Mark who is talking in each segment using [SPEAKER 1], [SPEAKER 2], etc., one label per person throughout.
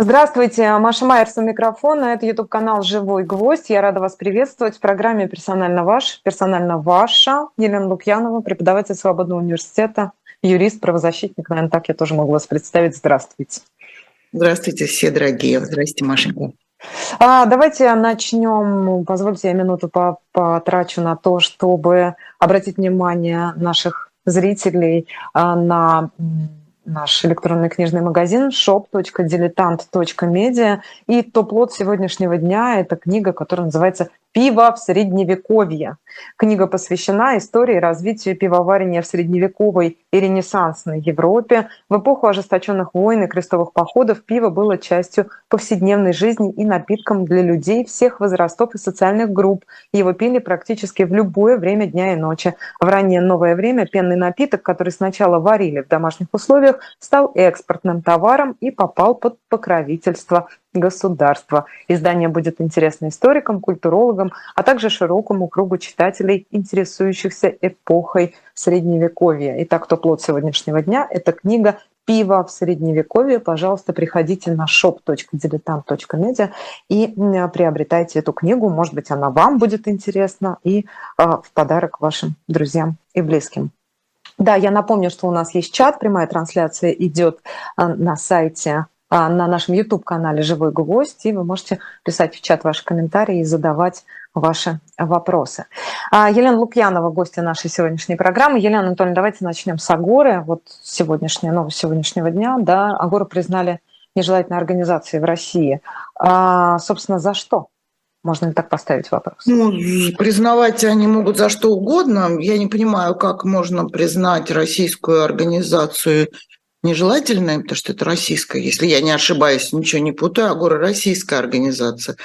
[SPEAKER 1] Здравствуйте, Маша Майерс у микрофона. Это YouTube-канал «Живой гвоздь». Я рада вас приветствовать в программе «Персонально ваш», «Персонально ваша». Елена Лукьянова, преподаватель Свободного университета, юрист, правозащитник. Наверное, так я тоже могу вас представить. Здравствуйте.
[SPEAKER 2] Здравствуйте все, дорогие. Здравствуйте, Машенька.
[SPEAKER 1] А, давайте начнем. Позвольте, я минуту потрачу на то, чтобы обратить внимание наших зрителей а, на наш электронный книжный магазин shop.diletant.media. И топ-лот сегодняшнего дня – это книга, которая называется «Пиво в средневековье». Книга посвящена истории развития пивоварения в средневековой и ренессансной Европе. В эпоху ожесточенных войн и крестовых походов пиво было частью повседневной жизни и напитком для людей всех возрастов и социальных групп. Его пили практически в любое время дня и ночи. В раннее новое время пенный напиток, который сначала варили в домашних условиях, стал экспортным товаром и попал под покровительство государства. Издание будет интересно историкам, культурологам, а также широкому кругу читателей, интересующихся эпохой Средневековья. Итак, топ-лот сегодняшнего дня – это книга «Пиво в Средневековье». Пожалуйста, приходите на shop.diletant.media и приобретайте эту книгу. Может быть, она вам будет интересна и а, в подарок вашим друзьям и близким. Да, я напомню, что у нас есть чат, прямая трансляция идет а, на сайте а, на нашем YouTube-канале «Живой гвоздь», и вы можете писать в чат ваши комментарии и задавать ваши вопросы. А, Елена Лукьянова, гостья нашей сегодняшней программы. Елена Анатольевна, давайте начнем с Агоры. Вот сегодняшняя новость сегодняшнего дня. Да, Агору признали нежелательной организацией в России. А, собственно, за что? Можно ли так поставить вопрос?
[SPEAKER 2] Ну, признавать они могут за что угодно. Я не понимаю, как можно признать российскую организацию нежелательное, потому что это российская, если я не ошибаюсь, ничего не путаю, Агора – российская организация.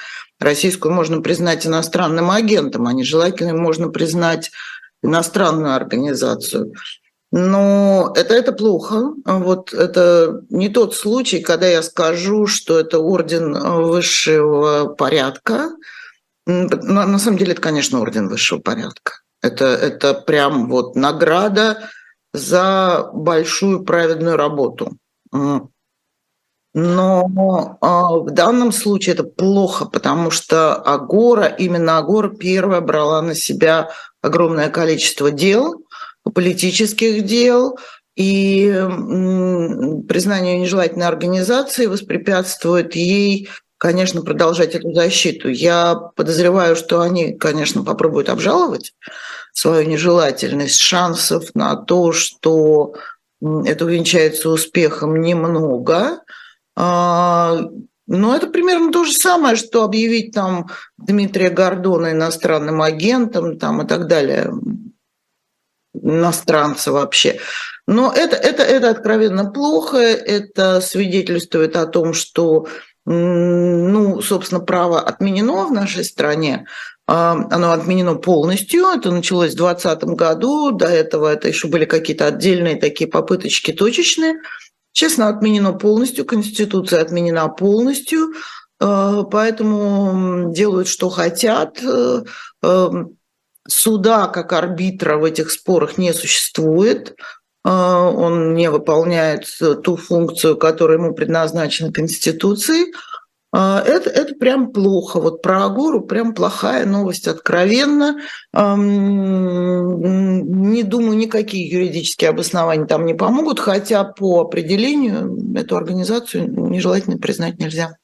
[SPEAKER 2] Российскую можно признать иностранным агентом, а нежелательным можно признать иностранную организацию. Но это, это плохо. Вот это не тот случай, когда я скажу, что это орден высшего порядка. На, на самом деле это, конечно, орден высшего порядка. Это, это прям вот награда за большую праведную работу. Но а, в данном случае это плохо, потому что Агора, именно Агора первая брала на себя огромное количество дел, политических дел, и признание нежелательной организации воспрепятствует ей, конечно, продолжать эту защиту. Я подозреваю, что они, конечно, попробуют обжаловать, свою нежелательность, шансов на то, что это увенчается успехом немного. А, но это примерно то же самое, что объявить там Дмитрия Гордона иностранным агентом там, и так далее, иностранца вообще. Но это, это, это откровенно плохо, это свидетельствует о том, что ну, собственно, право отменено в нашей стране, а, оно отменено полностью. Это началось в 2020 году. До этого это еще были какие-то отдельные такие попыточки точечные. Честно, отменено полностью. Конституция отменена полностью. А, поэтому делают, что хотят. Э, э, суда как арбитра в этих спорах не существует. А, он не выполняет ту функцию, которая ему предназначена Конституцией. А, это, это прям плохо. Вот про Агору прям плохая новость, откровенно. Не думаю, никакие юридические обоснования там не помогут, хотя по определению эту организацию нежелательно признать нельзя.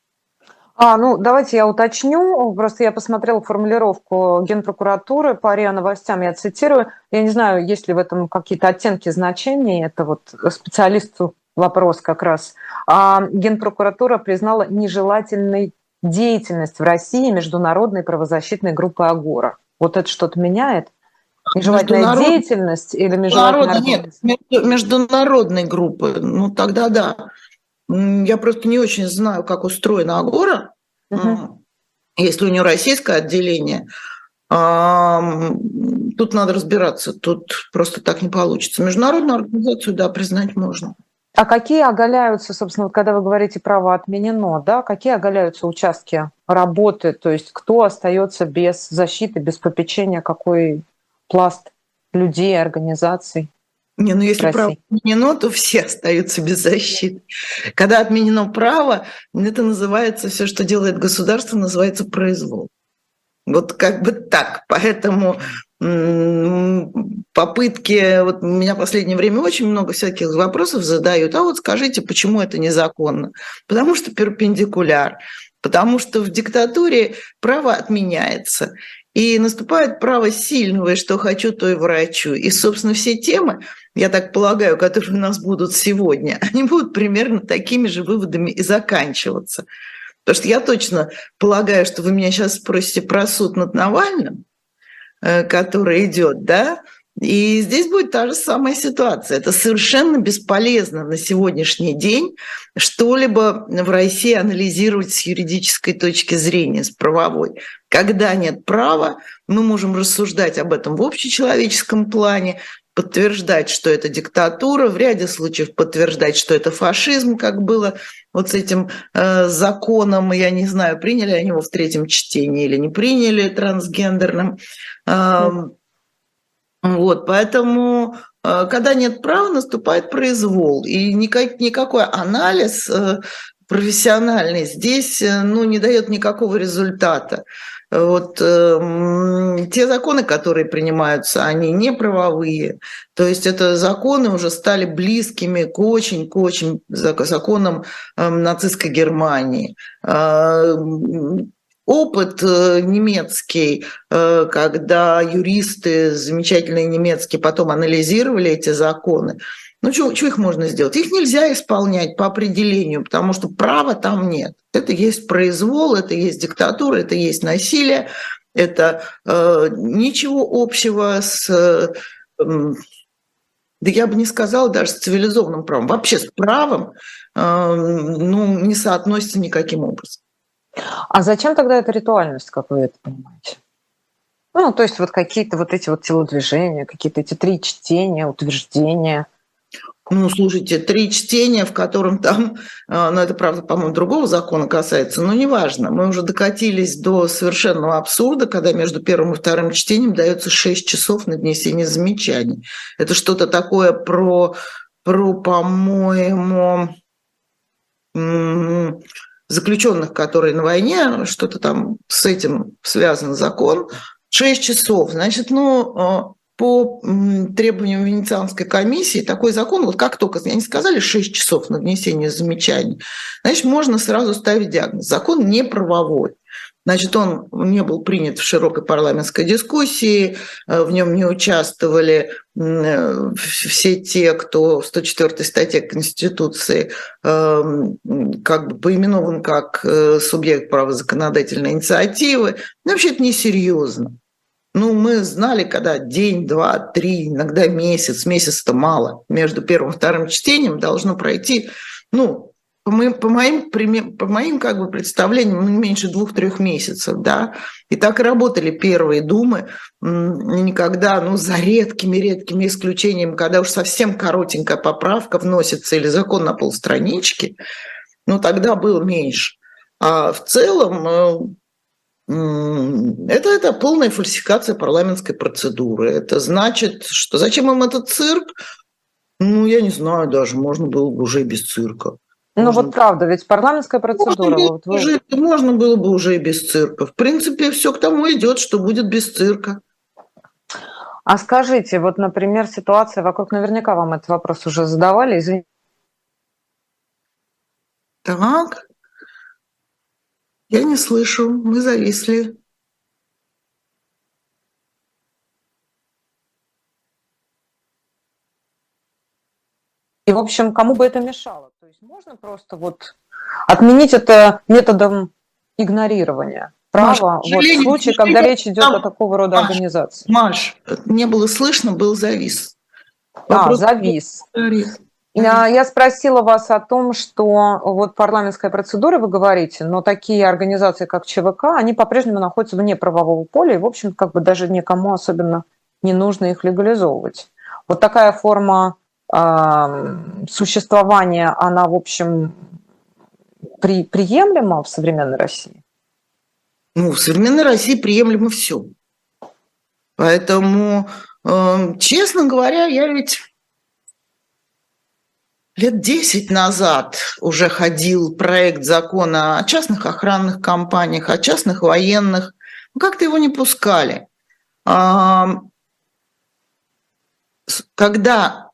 [SPEAKER 1] А, ну, давайте я уточню. Просто я посмотрела формулировку Генпрокуратуры по РИА новостям, я цитирую. Я не знаю, есть ли в этом какие-то оттенки значений. Это вот специалисту вопрос как раз. А Генпрокуратура признала нежелательной деятельность в России международной правозащитной группы «Агора». Вот это что-то меняет? Нежелательная Международ... деятельность или международная
[SPEAKER 2] Нет, международной группы. Ну, тогда да. Я просто не очень знаю, как устроена Агора. Угу. Если у нее российское отделение, тут надо разбираться. Тут просто так не получится. Международную организацию, да, признать можно.
[SPEAKER 1] А какие оголяются, собственно, вот когда вы говорите право отменено, да, какие оголяются участки работы, то есть кто остается без защиты, без попечения, какой пласт людей, организаций?
[SPEAKER 2] Не, ну если право отменено, то все остаются без защиты. Когда отменено право, это называется, все, что делает государство, называется произвол. Вот как бы так. Поэтому попытки, вот меня в последнее время очень много всяких вопросов задают, а вот скажите, почему это незаконно? Потому что перпендикуляр, потому что в диктатуре право отменяется. И наступает право сильного, и что хочу, то и врачу. И, собственно, все темы, я так полагаю, которые у нас будут сегодня, они будут примерно такими же выводами и заканчиваться. Потому что я точно полагаю, что вы меня сейчас спросите про суд над Навальным, э, который идет, да, и здесь будет та же самая ситуация. Это совершенно бесполезно на сегодняшний день что-либо в России анализировать с юридической точки зрения, с правовой. Когда нет права, мы можем рассуждать об этом в общечеловеческом плане, подтверждать, что это диктатура, в ряде случаев подтверждать, что это фашизм, как было вот с этим э, законом, я не знаю, приняли они его в третьем чтении или не приняли трансгендерным. Э, вот, поэтому, э, когда нет права, наступает произвол. И никак, никакой анализ э, профессиональный здесь э, ну, не дает никакого результата. Вот э, те законы, которые принимаются, они не правовые. То есть это законы уже стали близкими к очень, к очень законам э, нацистской Германии. Э, опыт э, немецкий, э, когда юристы замечательные немецкие потом анализировали эти законы, ну, что, их можно сделать? Их нельзя исполнять по определению, потому что права там нет. Это есть произвол, это есть диктатура, это есть насилие, это э, ничего общего с, э, да я бы не сказала даже с цивилизованным правом, вообще с правом э, ну, не соотносится никаким образом.
[SPEAKER 1] А зачем тогда эта ритуальность, как вы это понимаете? Ну, то есть вот какие-то вот эти вот телодвижения, какие-то эти три чтения, утверждения.
[SPEAKER 2] Ну, слушайте, три чтения, в котором там, а, ну, это, правда, по-моему, другого закона касается, но неважно. Мы уже докатились до совершенного абсурда, когда между первым и вторым чтением дается шесть часов на внесение замечаний. Это что-то такое про, про по-моему, заключенных, которые на войне, что-то там с этим связан закон, 6 часов. Значит, ну, а, по требованиям Венецианской комиссии такой закон, вот как только они сказали 6 часов на внесение замечаний, значит, можно сразу ставить диагноз. Закон не правовой. Значит, он не был принят в широкой парламентской дискуссии, э, в нем не участвовали э, все те, кто в 104 статье Конституции эм, как бы поименован как э, субъект права законодательной инициативы. Ну, вообще это несерьезно. Ну, мы знали, когда день, два, три, иногда месяц, месяц-то мало, между первым и вторым чтением должно пройти, ну, по моим, по моим, по моим как бы представлениям, меньше двух-трех месяцев, да, и так и работали первые думы, никогда, ну, за редкими-редкими исключениями, когда уж совсем коротенькая поправка вносится или закон на полстранички, ну, тогда было меньше. А в целом э, это, это полная фальсификация парламентской процедуры. Это значит, что зачем им этот цирк? Ну, я не знаю даже, можно было бы уже без цирка.
[SPEAKER 1] Ну можно... вот правда, ведь парламентская процедура.
[SPEAKER 2] Можно,
[SPEAKER 1] вот
[SPEAKER 2] вы... уже, можно было бы уже и без цирка. В принципе, все к тому идет, что будет без цирка.
[SPEAKER 1] А скажите, вот, например, ситуация вокруг, наверняка вам этот вопрос уже задавали, извините.
[SPEAKER 2] Так, я не слышу, мы зависли.
[SPEAKER 1] И, в общем, кому бы это мешало? То есть можно просто вот отменить это методом игнорирования права Маш, вот, в случае, когда речь идет там, о такого рода Маш, организации.
[SPEAKER 2] Маш, не было слышно, был завис.
[SPEAKER 1] Вопрос а, завис. Я, я спросила вас о том, что вот парламентская процедура, вы говорите, но такие организации, как ЧВК, они по-прежнему находятся вне правового поля, и, в общем, как бы даже никому особенно не нужно их легализовывать. Вот такая форма существования, она, в общем, при, приемлема в современной России?
[SPEAKER 2] Ну, в современной России приемлемо все. Поэтому, честно говоря, я ведь лет 10 назад уже ходил проект закона о частных охранных компаниях, о частных военных. Как-то его не пускали. Когда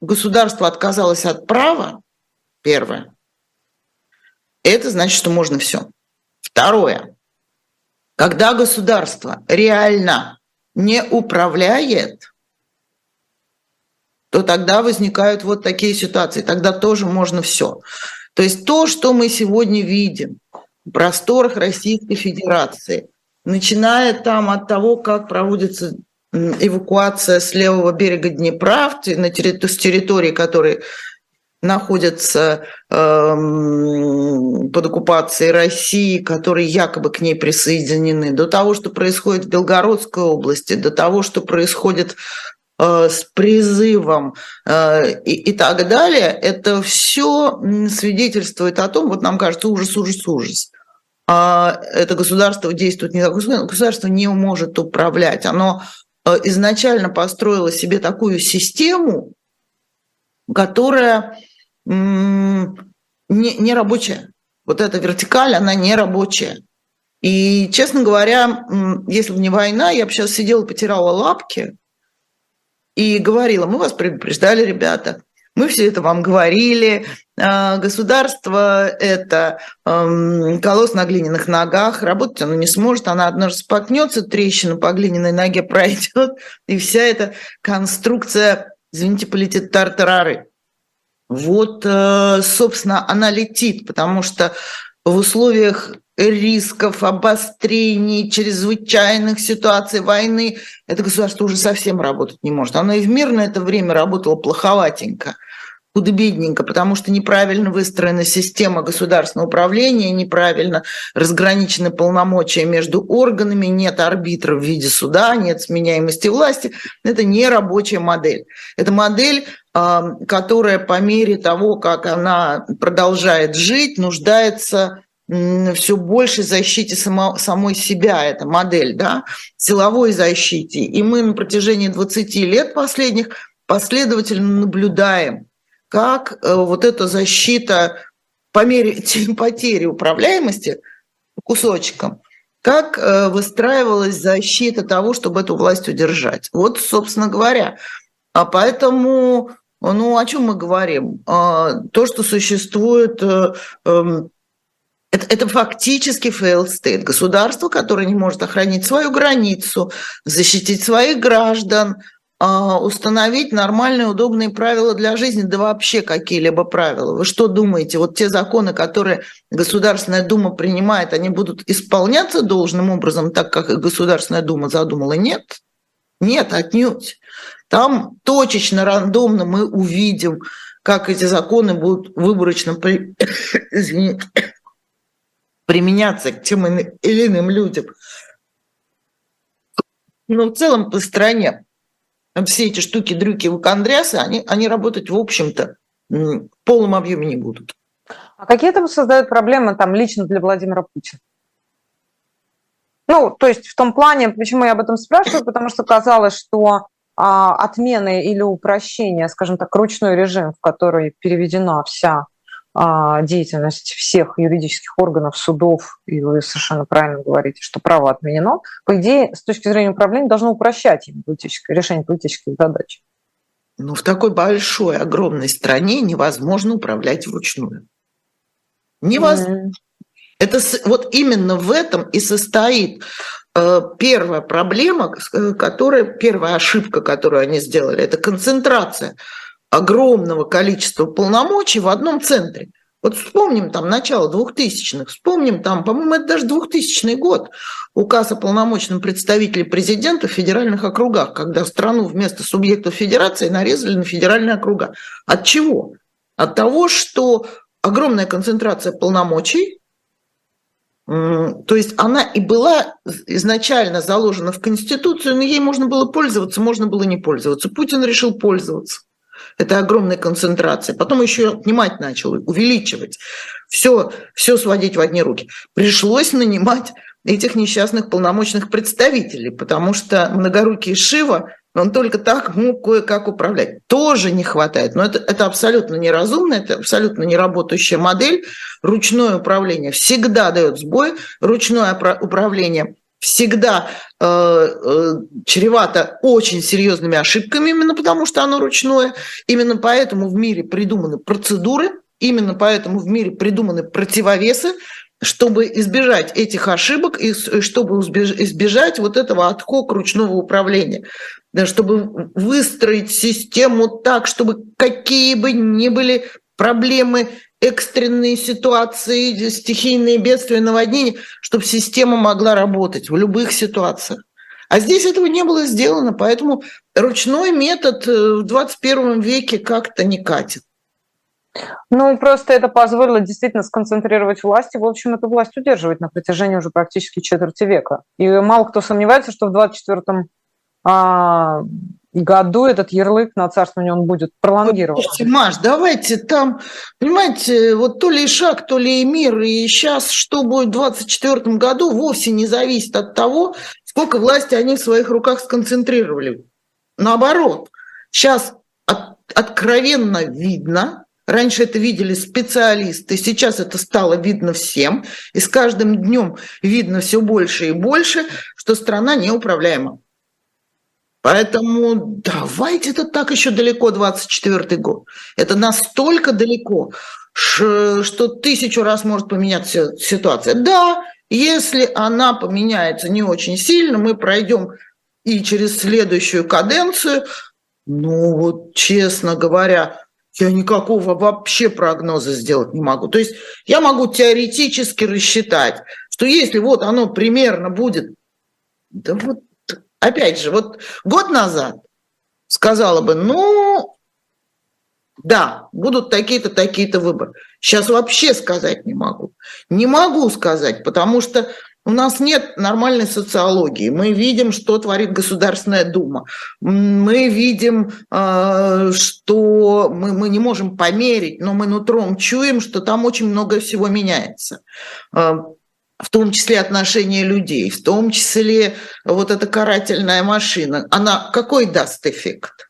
[SPEAKER 2] государство отказалось от права, первое, это значит, что можно все. Второе, когда государство реально не управляет, то тогда возникают вот такие ситуации. Тогда тоже можно все. То есть то, что мы сегодня видим в просторах Российской Федерации, начиная там от того, как проводится эвакуация с левого берега Днепра на территории, с территории, которые находятся э, под оккупацией России, которые якобы к ней присоединены, до того, что происходит в Белгородской области, до того, что происходит с призывом э, и, и так далее, это все свидетельствует о том, вот нам кажется, ужас, ужас, ужас. А это государство действует не так, государство не может управлять, оно э, изначально построило себе такую систему, которая не, не рабочая. Вот эта вертикаль, она не рабочая. И, честно говоря, если бы не война, я бы сейчас сидела, потирала лапки и говорила, мы вас предупреждали, ребята, мы все это вам говорили, а, государство – это колосс на глиняных ногах, работать оно не сможет, она однажды споткнется, трещина по глиняной ноге пройдет, и вся эта конструкция, извините, полетит тартарары. Вот, э, собственно, она летит, потому что в условиях рисков, обострений, чрезвычайных ситуаций, войны, это государство уже совсем работать не может. Оно и в мирное это время работало плоховатенько худо-бедненько, потому что неправильно выстроена система государственного управления, неправильно разграничены полномочия между органами, нет арбитра в виде суда, нет сменяемости власти. Это не рабочая модель. Это модель, а, которая по мере того, как она продолжает жить, нуждается все больше защите само, самой себя, эта модель, да, силовой защите. И мы на протяжении 20 лет последних последовательно наблюдаем как э, вот эта защита по мере потери управляемости кусочком, как э, выстраивалась защита того, чтобы эту власть удержать. Вот, собственно говоря. А поэтому, ну, о чем мы говорим? А, то, что существует э, эм, это, это фактически state. Государство, которое не может охранить свою границу, защитить своих граждан, а, установить нормальные, удобные правила для жизни, да вообще какие-либо правила. Вы что думаете, вот те законы, которые Государственная Дума принимает, они будут исполняться должным образом, так как Государственная Дума задумала? Нет. Нет, отнюдь. Там точечно, рандомно мы увидим, как эти законы будут выборочно при... применяться к тем или иным людям. Но в целом по стране все эти штуки-дрюки вакандриасы, они, они работать, в общем-то, в полном объеме не будут.
[SPEAKER 1] А какие там создают проблемы там лично для Владимира Путина? Ну, то есть в том плане, почему я об этом спрашиваю, потому что казалось, что а, отмены или упрощение, скажем так, ручной режим, в который переведена вся деятельность всех юридических органов, судов, и вы совершенно правильно говорите, что право отменено, по идее, с точки зрения управления, должно упрощать им политическое, решение политических задач.
[SPEAKER 2] Но в такой большой, огромной стране невозможно управлять вручную. Невозможно. Mm. Это вот именно в этом и состоит э, первая проблема, э, которая, первая ошибка, которую они сделали, это концентрация огромного количества полномочий в одном центре. Вот вспомним там начало 2000-х, вспомним там, по-моему, это даже 2000 год, указ о полномочном представителе президента в федеральных округах, когда страну вместо субъектов федерации нарезали на федеральные округа. От чего? От того, что огромная концентрация полномочий, то есть она и была изначально заложена в Конституцию, но ей можно было пользоваться, можно было не пользоваться. Путин решил пользоваться. Это огромная концентрация. Потом еще отнимать начал, увеличивать. Все, все сводить в одни руки. Пришлось нанимать этих несчастных полномочных представителей, потому что многорукий Шива он только так мог кое-как управлять. Тоже не хватает. Но это, это абсолютно неразумно, это абсолютно неработающая модель. Ручное управление всегда дает сбой, ручное управление всегда э, э, чревато очень серьезными ошибками, именно потому что оно ручное. Именно поэтому в мире придуманы процедуры, именно поэтому в мире придуманы противовесы, чтобы избежать этих ошибок и чтобы избежать вот этого отхок ручного управления, чтобы выстроить систему так, чтобы какие бы ни были проблемы, экстренные ситуации, стихийные бедствия, наводнения, чтобы система могла работать в любых ситуациях. А здесь этого не было сделано, поэтому ручной метод э, в 21 веке как-то не катит.
[SPEAKER 1] Ну, просто это позволило действительно сконцентрировать власть и, в общем, эту власть удерживать на протяжении уже практически четверти века. И мало кто сомневается, что в 24-м а, году этот ярлык на царствование он будет пролонгирован.
[SPEAKER 2] Маш, давайте там, понимаете, вот то ли шаг, то ли и мир, и сейчас что будет в 24 году, вовсе не зависит от того, сколько власти они в своих руках сконцентрировали. Наоборот, сейчас от, откровенно видно, Раньше это видели специалисты, сейчас это стало видно всем, и с каждым днем видно все больше и больше, что страна неуправляема. Поэтому давайте это так еще далеко, 24 год. Это настолько далеко, что тысячу раз может поменяться ситуация. Да, если она поменяется не очень сильно, мы пройдем и через следующую каденцию, ну вот, честно говоря, я никакого вообще прогноза сделать не могу. То есть я могу теоретически рассчитать, что если вот оно примерно будет, да вот, опять же, вот год назад сказала бы, ну, да, будут такие-то, такие-то выборы. Сейчас вообще сказать не могу. Не могу сказать, потому что у нас нет нормальной социологии. Мы видим, что творит Государственная Дума. Мы видим, э, что мы, мы не можем померить, но мы нутром чуем, что там очень много всего меняется э, в том числе отношения людей, в том числе вот эта карательная машина, она какой даст эффект?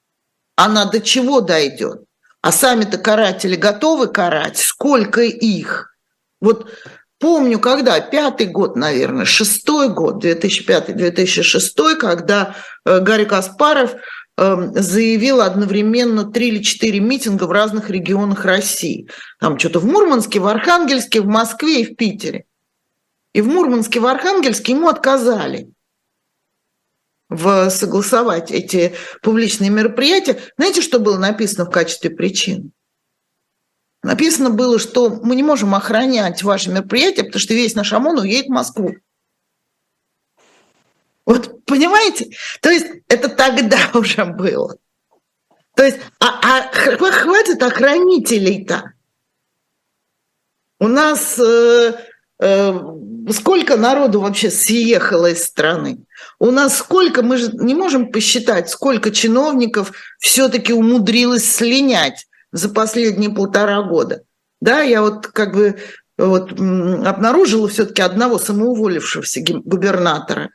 [SPEAKER 2] Она до чего дойдет? А сами-то каратели готовы карать? Сколько их? Вот помню, когда, пятый год, наверное, шестой год, 2005-2006, когда э, Гарри Каспаров эм, заявил одновременно три или четыре митинга в разных регионах России. Там что-то в Мурманске, в Архангельске, в Москве и в Питере. И в Мурманске, в Архангельске ему отказали в согласовать эти публичные мероприятия. Знаете, что было написано в качестве причин? Написано было, что мы не можем охранять ваши мероприятия, потому что весь наш ОМОН уедет в Москву. Вот понимаете? То есть это тогда уже было. То есть, а, а хватит охранителей-то. У нас э, сколько народу вообще съехало из страны? У нас сколько, мы же не можем посчитать, сколько чиновников все-таки умудрилось слинять за последние полтора года. Да, я вот как бы вот обнаружила все-таки одного самоуволившегося губернатора.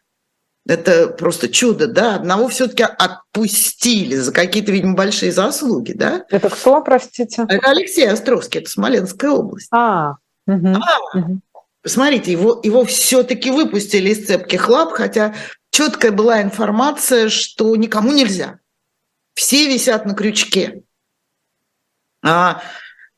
[SPEAKER 2] Это просто чудо, да? Одного все-таки отпустили за какие-то, видимо, большие заслуги, да?
[SPEAKER 1] Это кто, простите?
[SPEAKER 2] Это Алексей Островский, это Смоленская область.
[SPEAKER 1] А, угу.
[SPEAKER 2] а угу. Посмотрите, его, его все-таки выпустили из цепких лап, хотя четкая была информация, что никому нельзя. Все висят на крючке. А,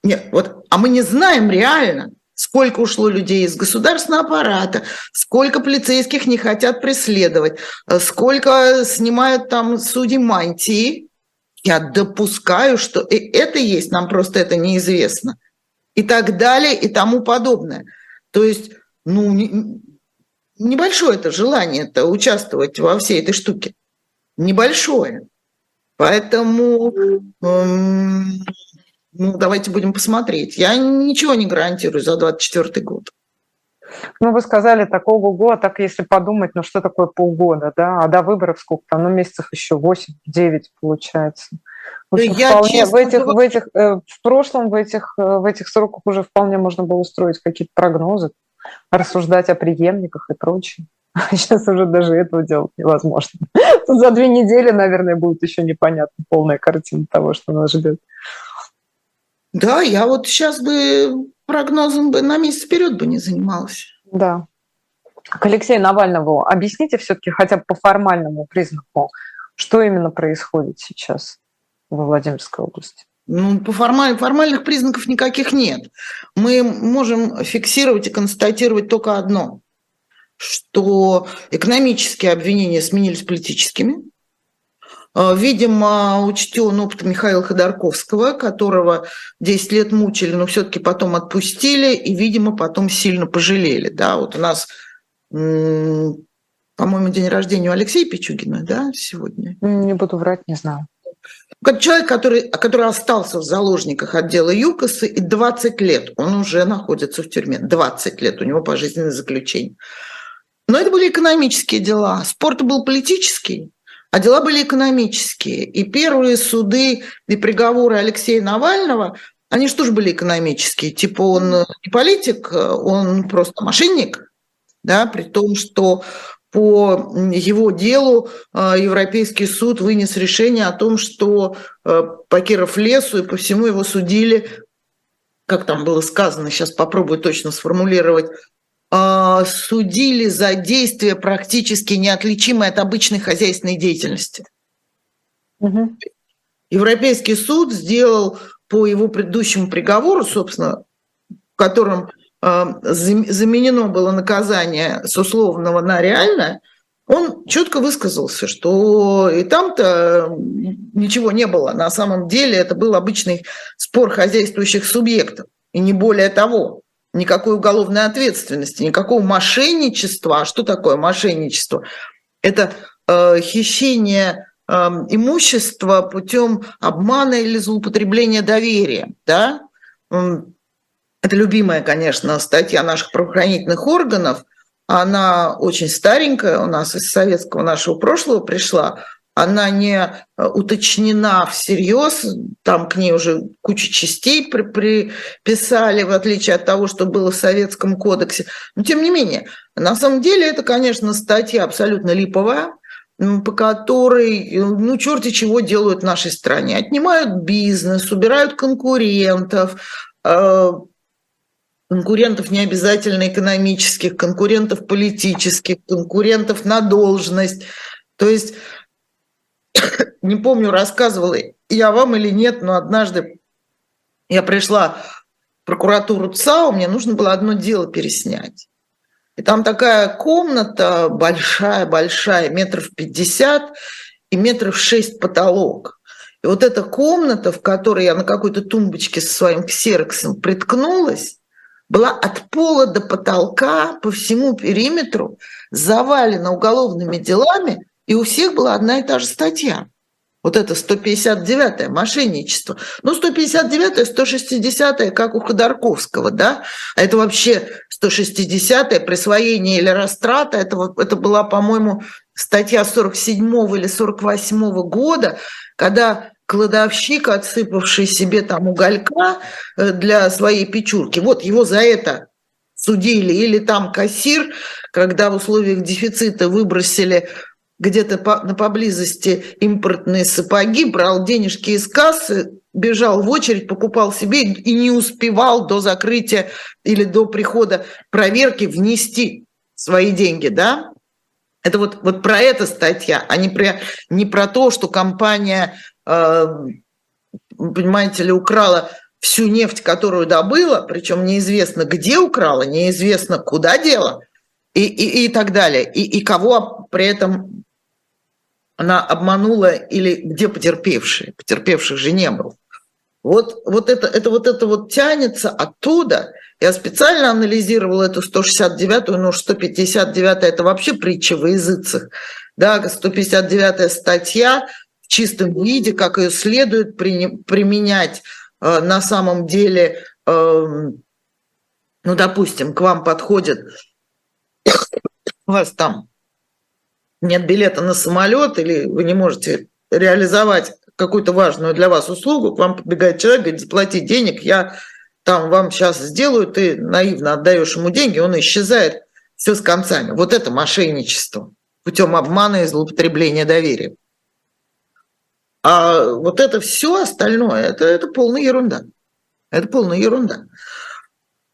[SPEAKER 2] нет, вот, а мы не знаем реально, сколько ушло людей из государственного аппарата, сколько полицейских не хотят преследовать, сколько снимают там судьи мантии. Я допускаю, что и это есть, нам просто это неизвестно. И так далее, и тому подобное. То есть, ну, не, небольшое это желание это участвовать во всей этой штуке. Небольшое. Поэтому эм, ну, давайте будем посмотреть. Я ничего не гарантирую за 2024 год.
[SPEAKER 1] Ну, вы сказали, такого года, так если подумать, ну что такое полгода, да? А до выборов сколько там? Ну, месяцев еще 8-9 получается. Общем, я вполне, в, этих, в, этих, э, в прошлом в этих, э, в этих сроках уже вполне можно было устроить какие-то прогнозы, рассуждать о преемниках и прочее. Сейчас уже даже этого делать невозможно. За две недели, наверное, будет еще непонятна полная картина того, что нас ждет.
[SPEAKER 2] Да, я вот сейчас бы прогнозом бы на месяц вперед бы не занималась.
[SPEAKER 1] Да. К Алексею Навальному объясните все-таки хотя бы по формальному признаку, что именно происходит сейчас во Владимирской области?
[SPEAKER 2] Ну, по формаль, формальных признаков никаких нет. Мы можем фиксировать и констатировать только одно, что экономические обвинения сменились политическими. А, видимо, учтен опыт Михаила Ходорковского, которого 10 лет мучили, но все-таки потом отпустили и, видимо, потом сильно пожалели. Да, вот у нас, по-моему, день рождения у Алексея Пичугина, да, сегодня?
[SPEAKER 1] Не буду врать, не знаю.
[SPEAKER 2] Как человек, который, который остался в заложниках отдела ЮКОСа, и 20 лет он уже находится в тюрьме. 20 лет у него пожизненное заключение. Но это были экономические дела. Спорт был политический, а дела были экономические. И первые суды и приговоры Алексея Навального, они что же были экономические? Типа он не политик, он просто мошенник, да, при том, что по его делу э, Европейский суд вынес решение о том, что э, Пакиров лесу и по всему его судили, как там было сказано, сейчас попробую точно сформулировать, э, судили за действия практически неотличимые от обычной хозяйственной деятельности. Угу. Европейский суд сделал по его предыдущему приговору, собственно, в котором заменено было наказание с условного на реальное, он четко высказался, что и там-то ничего не было. На самом деле это был обычный спор хозяйствующих субъектов. И не более того, никакой уголовной ответственности, никакого мошенничества. А что такое мошенничество? Это э, хищение э, имущества путем обмана или злоупотребления доверия. Да? Это любимая, конечно, статья наших правоохранительных органов. Она очень старенькая, у нас из советского нашего прошлого пришла. Она не э, уточнена всерьез, там к ней уже куча частей при приписали, в отличие от того, что было в Советском кодексе. Но тем не менее, на самом деле это, конечно, статья абсолютно липовая, по которой, э, ну, черти чего делают в нашей стране. Отнимают бизнес, убирают конкурентов, э, конкурентов не обязательно экономических, конкурентов политических, конкурентов на должность. То есть, не помню, рассказывала я вам или нет, но однажды я пришла в прокуратуру ЦАО, мне нужно было одно дело переснять. И там такая комната большая-большая, метров пятьдесят и метров шесть потолок. И вот эта комната, в которой я на какой-то тумбочке со своим ксероксом приткнулась, была от пола до потолка по всему периметру завалена уголовными делами, и у всех была одна и та же статья. Вот это 159-е мошенничество. Ну, 159-е, 160-е, как у Ходорковского, да? А это вообще 160-е присвоение или растрата. Это, это была, по-моему, статья 47 или 48 года, когда кладовщик, отсыпавший себе там уголька э, для своей печурки, вот его за это судили. Или там кассир, когда в условиях дефицита выбросили где-то по, на поблизости импортные сапоги, брал денежки из кассы, бежал в очередь, покупал себе и не успевал до закрытия или до прихода проверки внести свои деньги, да? Это вот, вот про это статья, а не про, не про то, что компания понимаете ли, украла всю нефть, которую добыла, причем неизвестно, где украла, неизвестно, куда дела, и, и, и так далее. И, и кого при этом она обманула или где потерпевшие. Потерпевших же не было. Вот, вот, это, это, вот это вот тянется оттуда. Я специально анализировала эту 169-ю, но 159-я – это вообще притча во языцах. Да, 159-я статья – чистом виде, как ее следует применять э, на самом деле, эм, ну, допустим, к вам подходит, у вас там нет билета на самолет, или вы не можете реализовать какую-то важную для вас услугу, к вам подбегает человек, говорит, заплати денег, я там вам сейчас сделаю, ты наивно отдаешь ему деньги, он исчезает все с концами. Вот это мошенничество путем обмана и злоупотребления доверия. А вот это все остальное, это, это полная ерунда. Это полная ерунда.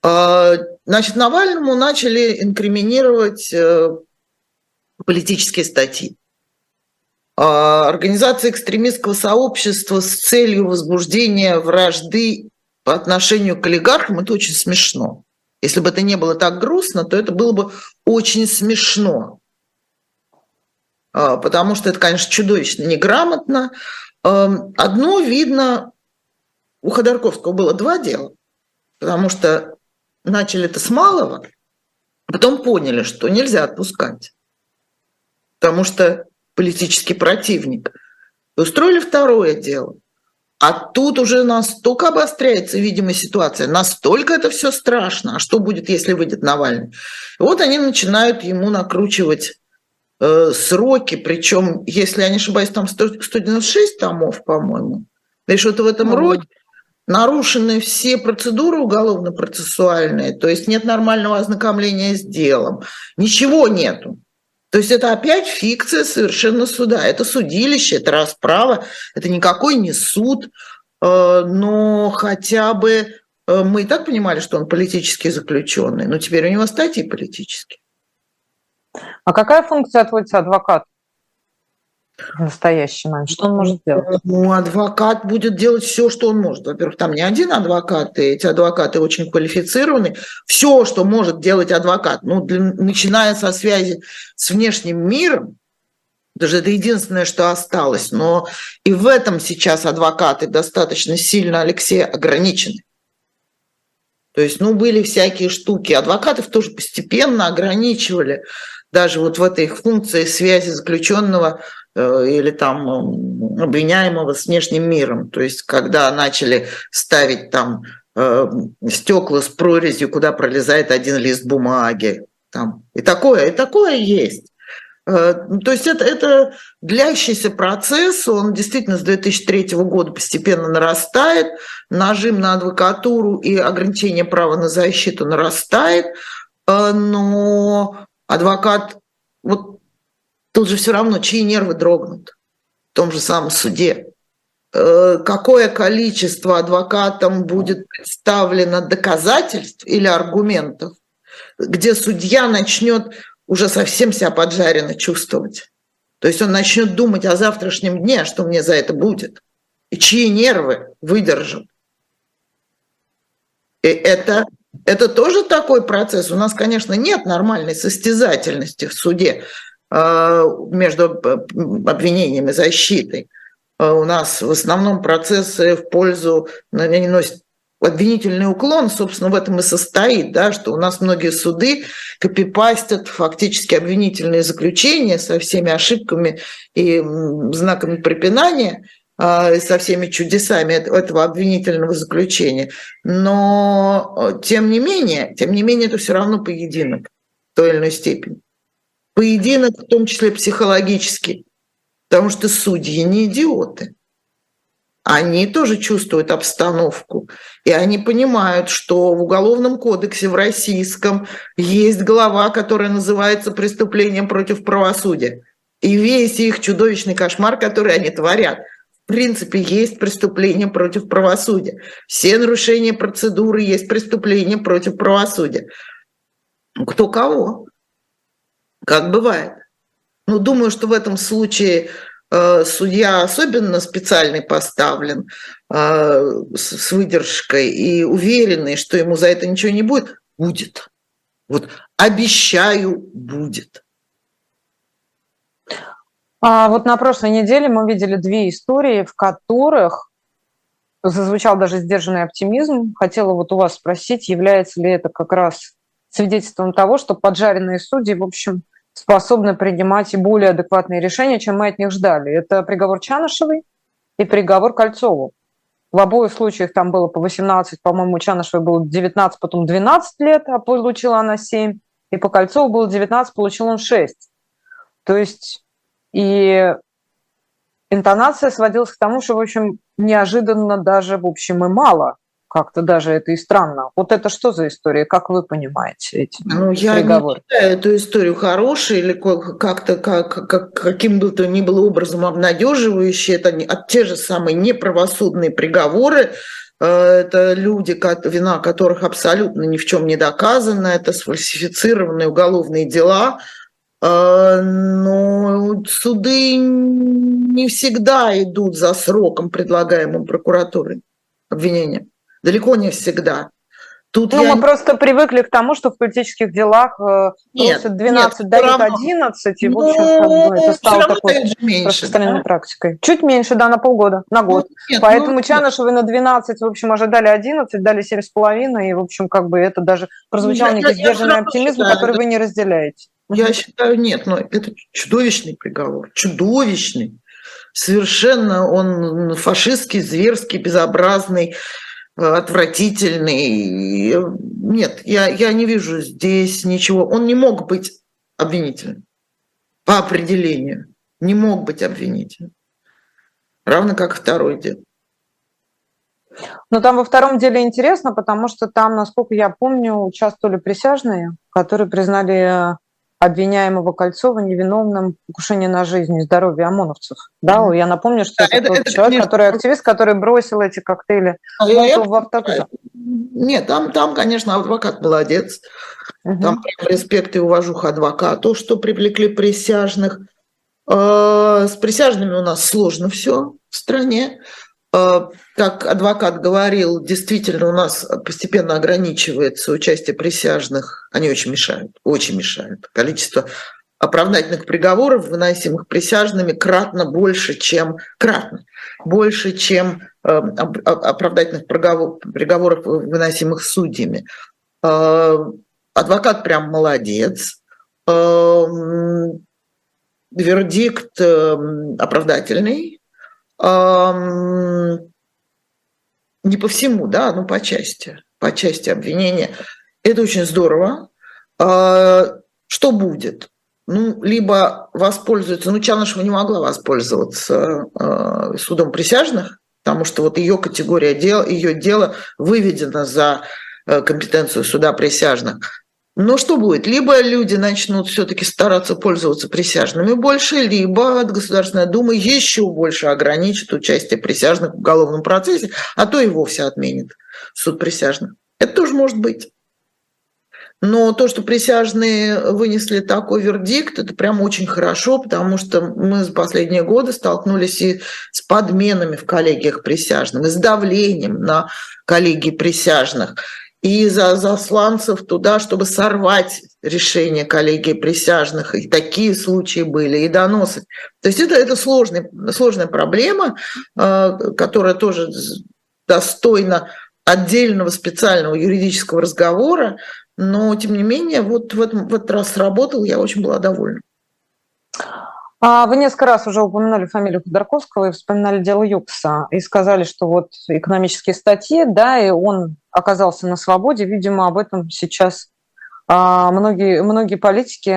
[SPEAKER 2] А, значит, Навальному начали инкриминировать э, политические статьи. А, организация экстремистского сообщества с целью возбуждения вражды по отношению к олигархам – это очень смешно. Если бы это не было так грустно, то это было бы очень смешно. А, потому что это, конечно, чудовищно неграмотно. Одно видно, у Ходорковского было два дела, потому что начали это с малого, потом поняли, что нельзя отпускать, потому что политический противник. И устроили второе дело. А тут уже настолько обостряется, видимо, ситуация, настолько это все страшно. А что будет, если выйдет Навальный? И вот они начинают ему накручивать э, сроки, причем, если я не ошибаюсь, там 100, 196 томов, по-моему, или что-то в этом mm-hmm. роде, нарушены все процедуры уголовно-процессуальные, то есть нет нормального ознакомления с делом, ничего нету. То есть это опять фикция совершенно суда. Это судилище, это расправа, это никакой не суд, э, но хотя бы э, мы и так понимали, что он политический заключенный, но теперь у него статьи политические.
[SPEAKER 1] А какая функция отводится адвокату в настоящий момент? Что он может делать?
[SPEAKER 2] Ну, адвокат будет делать все, что он может. Во-первых, там не один адвокат, и эти адвокаты очень квалифицированы. Все, что может делать адвокат, ну, для, начиная со связи с внешним миром, даже это единственное, что осталось. Но и в этом сейчас адвокаты достаточно сильно, Алексей, ограничены. То есть, ну, были всякие штуки. Адвокатов тоже постепенно ограничивали даже вот в этой функции связи заключенного э, или там обвиняемого с внешним миром. То есть, когда начали ставить там э, стекла с прорезью, куда пролезает один лист бумаги. Там. И такое, и такое есть. Э, то есть это, это длящийся процесс, он действительно с 2003 года постепенно нарастает, нажим на адвокатуру и ограничение права на защиту нарастает, но адвокат, вот тут же все равно, чьи нервы дрогнут в том же самом суде. Э, какое количество адвокатам будет представлено доказательств или аргументов, где судья начнет уже совсем себя поджаренно чувствовать. То есть он начнет думать о завтрашнем дне, что мне за это будет, и чьи нервы выдержат. И это это тоже такой процесс. У нас, конечно, нет нормальной состязательности в суде э, между обвинением и защитой. Э, у нас в основном процессы в пользу, они носят обвинительный уклон, собственно, в этом и состоит, да, что у нас многие суды копипастят фактически обвинительные заключения со всеми ошибками и знаками препинания – со всеми чудесами этого обвинительного заключения. Но э, тем не менее, тем не менее, это все равно поединок в той или иной степени. Поединок, в том числе психологический, потому что судьи не идиоты. Они тоже чувствуют обстановку, и они понимают, что в Уголовном кодексе в российском есть глава, которая называется «Преступлением против правосудия». И весь их чудовищный кошмар, который они творят – принципе есть преступление против правосудия. Все нарушения процедуры есть преступление против правосудия. Кто кого? Как бывает. Ну, думаю, что в этом случае э, судья особенно специальный поставлен э, с, с выдержкой и уверенный, что ему за это ничего не будет. Будет. Вот обещаю, будет.
[SPEAKER 1] А вот на прошлой неделе мы видели две истории, в которых зазвучал даже сдержанный оптимизм. Хотела вот у вас спросить, является ли это как раз свидетельством того, что поджаренные судьи, в общем, способны принимать и более адекватные решения, чем мы от них ждали. Это приговор Чанышевой и приговор Кольцову. В обоих случаях там было по 18, по-моему, Чанышевой было 19, потом 12 лет, а получила она 7. И по Кольцову было 19, получил он 6. То есть и интонация сводилась к тому, что, в общем, неожиданно даже, в общем, и мало как-то даже это и странно. Вот это что за история? Как вы понимаете эти
[SPEAKER 2] ну, я приговоры? Не считаю эту историю хорошей или как-то как, как, каким бы то ни было образом обнадеживающей. Это не, те же самые неправосудные приговоры, э, это люди, вина которых абсолютно ни в чем не доказана, это сфальсифицированные уголовные дела, но суды не всегда идут за сроком, предлагаемым прокуратурой обвинения. Далеко не всегда.
[SPEAKER 1] Тут ну, я... мы просто привыкли к тому, что в политических делах э, нет, просят 12, нет, дают 11, и, в общем, ну, это стало такой распространенной практикой. Чуть меньше, да, на полгода, на год. Ну, нет, Поэтому ну, Чанышевы на 12, в общем, ожидали 11, дали 7,5, и, в общем, как бы это даже прозвучал некий сдержанный оптимизм, считаю, который это... вы не разделяете.
[SPEAKER 2] Я считаю, нет, но это чудовищный приговор, чудовищный. Совершенно он фашистский, зверский, безобразный отвратительный. Нет, я, я не вижу здесь ничего. Он не мог быть обвинителем по определению. Не мог быть обвинителем. Равно как второй дел.
[SPEAKER 1] Но там во втором деле интересно, потому что там, насколько я помню, участвовали присяжные, которые признали обвиняемого Кольцова невиновным в покушении на жизнь и здоровье ОМОНовцев. Да, mm-hmm. я напомню, что да, это, это тот это, человек, конечно... который активист, который бросил эти коктейли а я, в автокар.
[SPEAKER 2] Нет, там, там, конечно, адвокат молодец. Mm-hmm. Там прям респект и уважуха адвокату, что привлекли присяжных. Э, с присяжными у нас сложно все в стране. Э, как адвокат говорил, действительно у нас постепенно ограничивается участие присяжных. Они очень мешают, очень мешают. Количество оправдательных приговоров, выносимых присяжными, кратно больше, чем кратно больше, чем э, оправдательных приговоров, выносимых судьями. Э, адвокат прям молодец. Вердикт оправдательный, не по всему, да, но по части, по части обвинения. Это очень здорово. А, что будет? Ну, либо воспользуется, ну, Чанышева не могла воспользоваться а, судом присяжных, потому что вот ее категория дела, ее дело выведено за э, компетенцию суда присяжных. Но что будет? Либо люди начнут все-таки стараться пользоваться присяжными больше, либо Государственная Дума еще больше ограничит участие присяжных в уголовном процессе, а то и вовсе отменит суд присяжных. Это тоже может быть. Но то, что присяжные вынесли такой вердикт, это прям очень хорошо, потому что мы за последние годы столкнулись и с подменами в коллегиях присяжных, и с давлением на коллегии присяжных и за засланцев туда, чтобы сорвать решение коллегии присяжных. И такие случаи были, и доносы. То есть это, это сложный, сложная проблема, э, которая тоже достойна отдельного специального юридического разговора, но тем не менее вот в, этом, в этот раз сработал, я очень была довольна.
[SPEAKER 1] А вы несколько раз уже упоминали фамилию Ходорковского и вспоминали дело Юкса и сказали, что вот экономические статьи, да, и он оказался на свободе. Видимо, об этом сейчас а, многие, многие политики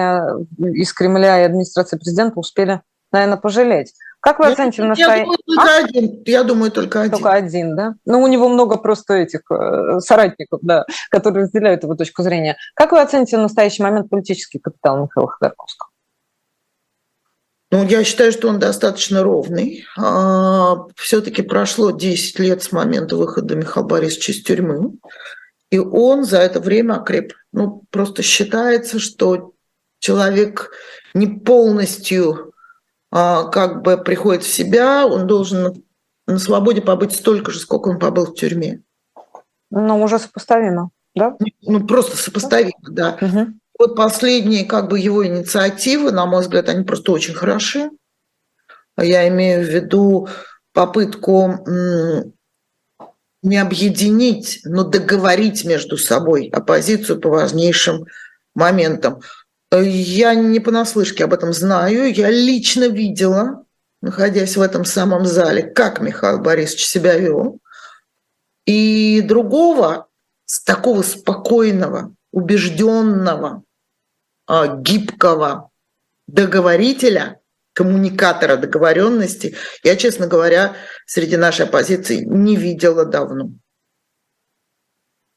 [SPEAKER 1] из Кремля и администрации президента успели, наверное, пожалеть. Как вы оцените
[SPEAKER 2] настоящее? Я, думаю, а? один. я думаю, только один.
[SPEAKER 1] Только один, да? Ну, у него много просто этих э, соратников, да, которые разделяют его точку зрения. Как вы оцените в настоящий момент политический капитал Михаила Ходорковского?
[SPEAKER 2] Ну, я считаю, что он достаточно ровный. А, Все-таки прошло 10 лет с момента выхода Михаила Борисовича из тюрьмы. И он за это время окреп. Ну, просто считается, что человек не полностью а, как бы приходит в себя, он должен на свободе побыть столько же, сколько он побыл в тюрьме.
[SPEAKER 1] Ну, уже сопоставимо, да?
[SPEAKER 2] Ну, просто сопоставимо, да. Угу. Вот последние как бы его инициативы, на мой взгляд, они просто очень хороши. Я имею в виду попытку не объединить, но договорить между собой оппозицию по важнейшим моментам. Я не понаслышке об этом знаю. Я лично видела, находясь в этом самом зале, как Михаил Борисович себя вел. И другого, такого спокойного, убежденного, гибкого договорителя, коммуникатора договоренности, я, честно говоря, среди нашей оппозиции не видела давно.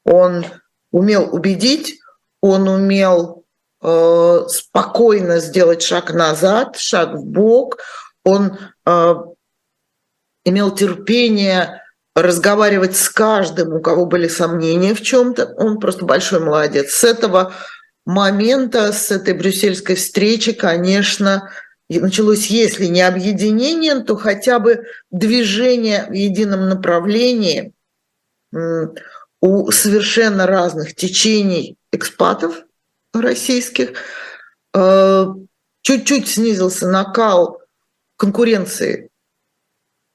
[SPEAKER 2] Он умел убедить, он умел э, спокойно сделать шаг назад, шаг в бок, он э, имел терпение разговаривать с каждым, у кого были сомнения в чем-то. Он просто большой молодец. С этого момента, с этой брюссельской встречи, конечно, началось, если не объединение, то хотя бы движение в едином направлении у совершенно разных течений экспатов российских. Э, чуть-чуть снизился накал конкуренции,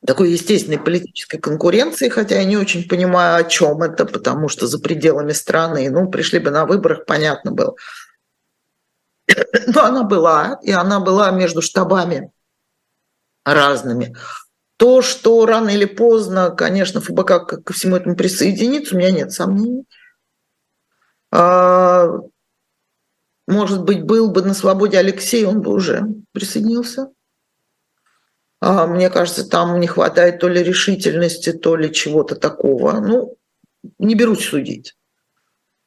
[SPEAKER 2] такой естественной политической конкуренции, хотя я не очень понимаю, о чем это, потому что за пределами страны, ну, пришли бы на выборах, понятно было. Но она была, и она была между штабами разными. То, что рано или поздно, конечно, ФБК ко всему этому присоединится, у меня нет сомнений. А, может быть, был бы на свободе Алексей, он бы уже присоединился. А, мне кажется, там не хватает то ли решительности, то ли чего-то такого. Ну, не берусь судить.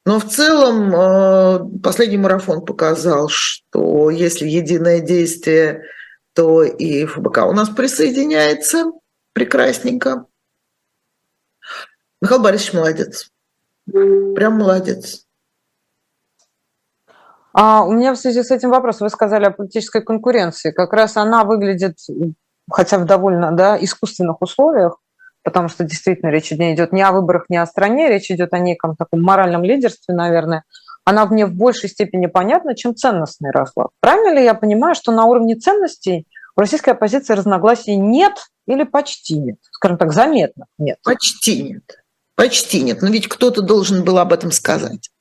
[SPEAKER 2] Но в целом а, последний марафон показал, что если единое действие, то и ФБК у нас присоединяется прекрасненько. Михаил Борисович молодец. Прям молодец.
[SPEAKER 1] А у меня в связи с этим вопрос. Вы сказали о политической конкуренции. Как раз она выглядит хотя в довольно да, искусственных условиях, потому что действительно речь идет не о выборах, не о стране, речь идет о неком таком моральном лидерстве, наверное, она мне в большей степени понятна, чем ценностный разлад. Правильно ли я понимаю, что на уровне ценностей у российской оппозиции разногласий нет или почти нет? Скажем так, заметно нет.
[SPEAKER 2] Почти нет. Почти нет. Но ведь кто-то должен был об этом сказать.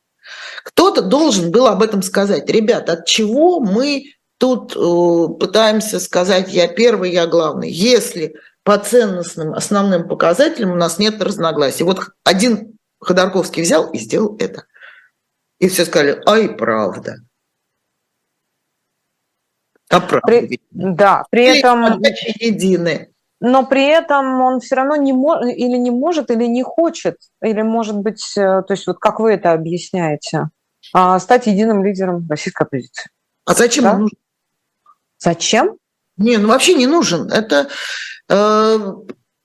[SPEAKER 2] Кто-то должен был об этом сказать. Ребят, от чего мы тут э, пытаемся сказать, я первый, я главный. Если по ценностным основным показателям у нас нет разногласий. Вот один Ходорковский взял и сделал это. И все сказали, ай, правда.
[SPEAKER 1] А правда. При, да, при и этом... Едины. Но при этом он все равно не может, или не может, или не хочет, или может быть, э, то есть вот как вы это объясняете, а, стать единым лидером российской оппозиции.
[SPEAKER 2] А зачем да? он нужен?
[SPEAKER 1] Зачем?
[SPEAKER 2] Не, ну вообще не нужен. Это э,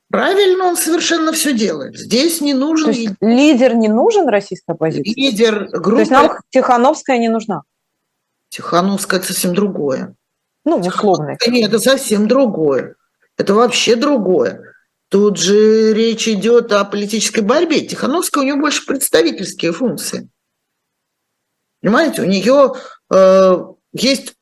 [SPEAKER 2] правильно он совершенно все делает. Здесь не нужен... То
[SPEAKER 1] есть лидер не нужен российской оппозиции?
[SPEAKER 2] Лидер группы...
[SPEAKER 1] То есть нам Тихановская не нужна?
[SPEAKER 2] Тихановская – это совсем другое.
[SPEAKER 1] Ну, условно.
[SPEAKER 2] Нет, это совсем другое. Это вообще другое. Тут же речь идет о политической борьбе. Тихановская у нее больше представительские функции. Понимаете, у нее э, есть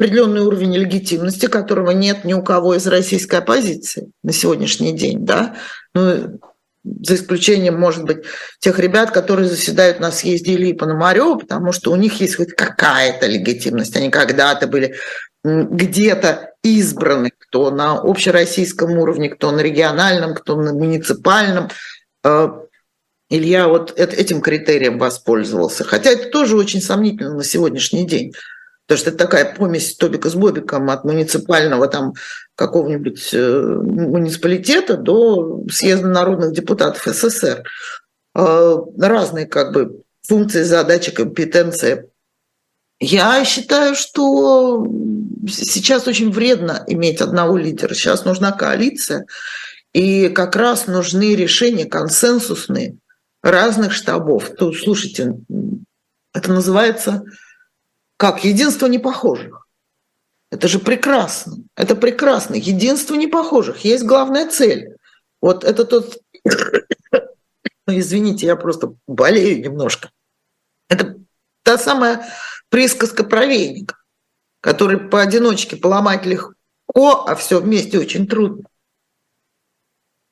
[SPEAKER 2] определенный уровень легитимности, которого нет ни у кого из российской оппозиции на сегодняшний день, да, ну, за исключением, может быть, тех ребят, которые заседают на съезде Ильи Пономарева, потому что у них есть хоть какая-то легитимность. Они когда-то были где-то избраны, кто на общероссийском уровне, кто на региональном, кто на муниципальном. Э, Илья вот этим критерием воспользовался. Хотя это тоже очень сомнительно на сегодняшний день. Потому что это такая помесь Тобика с Бобиком от муниципального там какого-нибудь э, муниципалитета до съезда народных депутатов СССР. Э, разные как бы функции, задачи, компетенции. Я считаю, что сейчас очень вредно иметь одного лидера. Сейчас нужна коалиция, и как раз нужны решения консенсусные разных штабов. Тут, слушайте, это называется как? Единство непохожих. Это же прекрасно. Это прекрасно. Единство непохожих. Есть главная цель. Вот это тот... Ну, извините, я просто болею немножко. Это та самая присказка про веник, который поодиночке поломать легко, а все вместе очень трудно.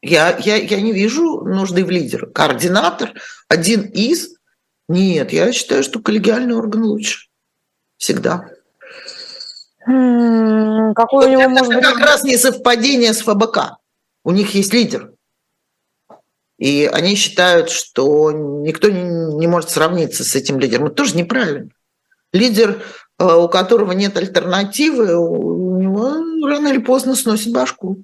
[SPEAKER 2] Я, я, я не вижу нужды в лидере. Координатор, один из. Нет, я считаю, что коллегиальный орган лучше всегда.
[SPEAKER 1] Какой у него это может быть...
[SPEAKER 2] как раз не совпадение с ФБК. У них есть лидер. И они считают, что никто не может сравниться с этим лидером. Это тоже неправильно. Лидер, э, у которого нет альтернативы, у него рано или поздно сносит башку.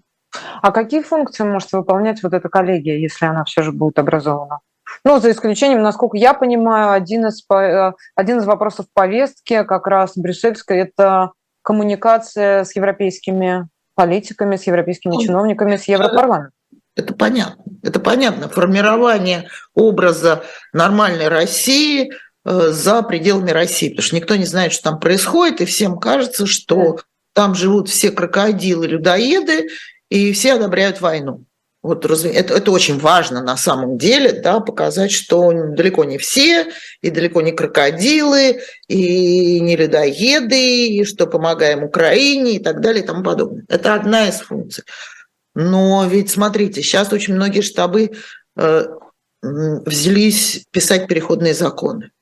[SPEAKER 1] А какие функции может выполнять вот эта коллегия, если она все же будет образована? Ну, за исключением, насколько я понимаю, один из, э, один из вопросов повестки как раз брюссельской – это коммуникация с европейскими политиками, с европейскими чиновниками, с Европарламентом.
[SPEAKER 2] Это понятно. Это понятно. Формирование образа нормальной России э, за пределами России, потому что никто не знает, что там происходит, и всем кажется, что там живут все крокодилы, людоеды, и все одобряют войну. Вот это, это очень важно на самом деле, да, показать, что далеко не все, и далеко не крокодилы, и не людоеды, и что помогаем Украине и так далее и тому подобное. Это одна из функций. Но ведь смотрите, сейчас очень многие штабы э, взялись писать переходные законы.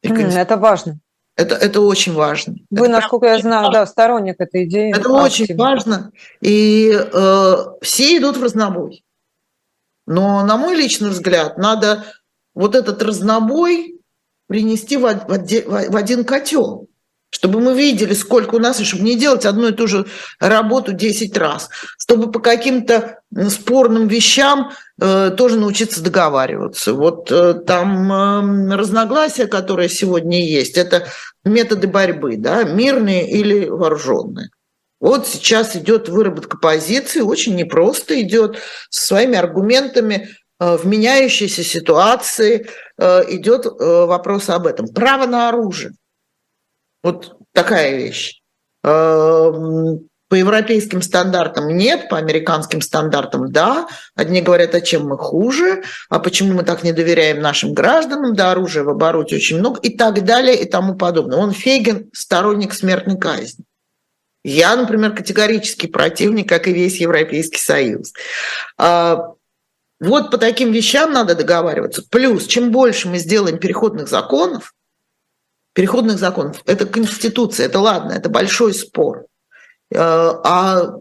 [SPEAKER 1] Это важно.
[SPEAKER 2] Это, это очень важно.
[SPEAKER 1] Вы,
[SPEAKER 2] это
[SPEAKER 1] насколько я знаю, важно. да, сторонник этой идеи.
[SPEAKER 2] Это активно. очень важно. И э, все идут в разнобой. Но, на мой личный взгляд, надо вот этот разнобой принести в, в, в один котел чтобы мы видели, сколько у нас, и чтобы не делать одну и ту же работу 10 раз, чтобы по каким-то спорным вещам э, тоже научиться договариваться. Вот э, там э, разногласия, которые сегодня есть, это методы борьбы, да, мирные или вооруженные. Вот сейчас идет выработка позиции, очень непросто идет со своими аргументами э, в меняющейся ситуации, э, идет э, вопрос об этом. Право на оружие – вот такая вещь. Эм, по европейским стандартам нет, по американским стандартам да. Одни говорят, а чем мы хуже, а почему мы так не доверяем нашим гражданам, да, оружия в обороте очень много и так далее и тому подобное. Он Фейген сторонник смертной казни. Я, например, категорический противник, как и весь Европейский Союз. А, вот по таким вещам надо договариваться. Плюс, чем больше мы сделаем переходных законов, переходных законов. Это конституция, это ладно, это большой спор. Э, а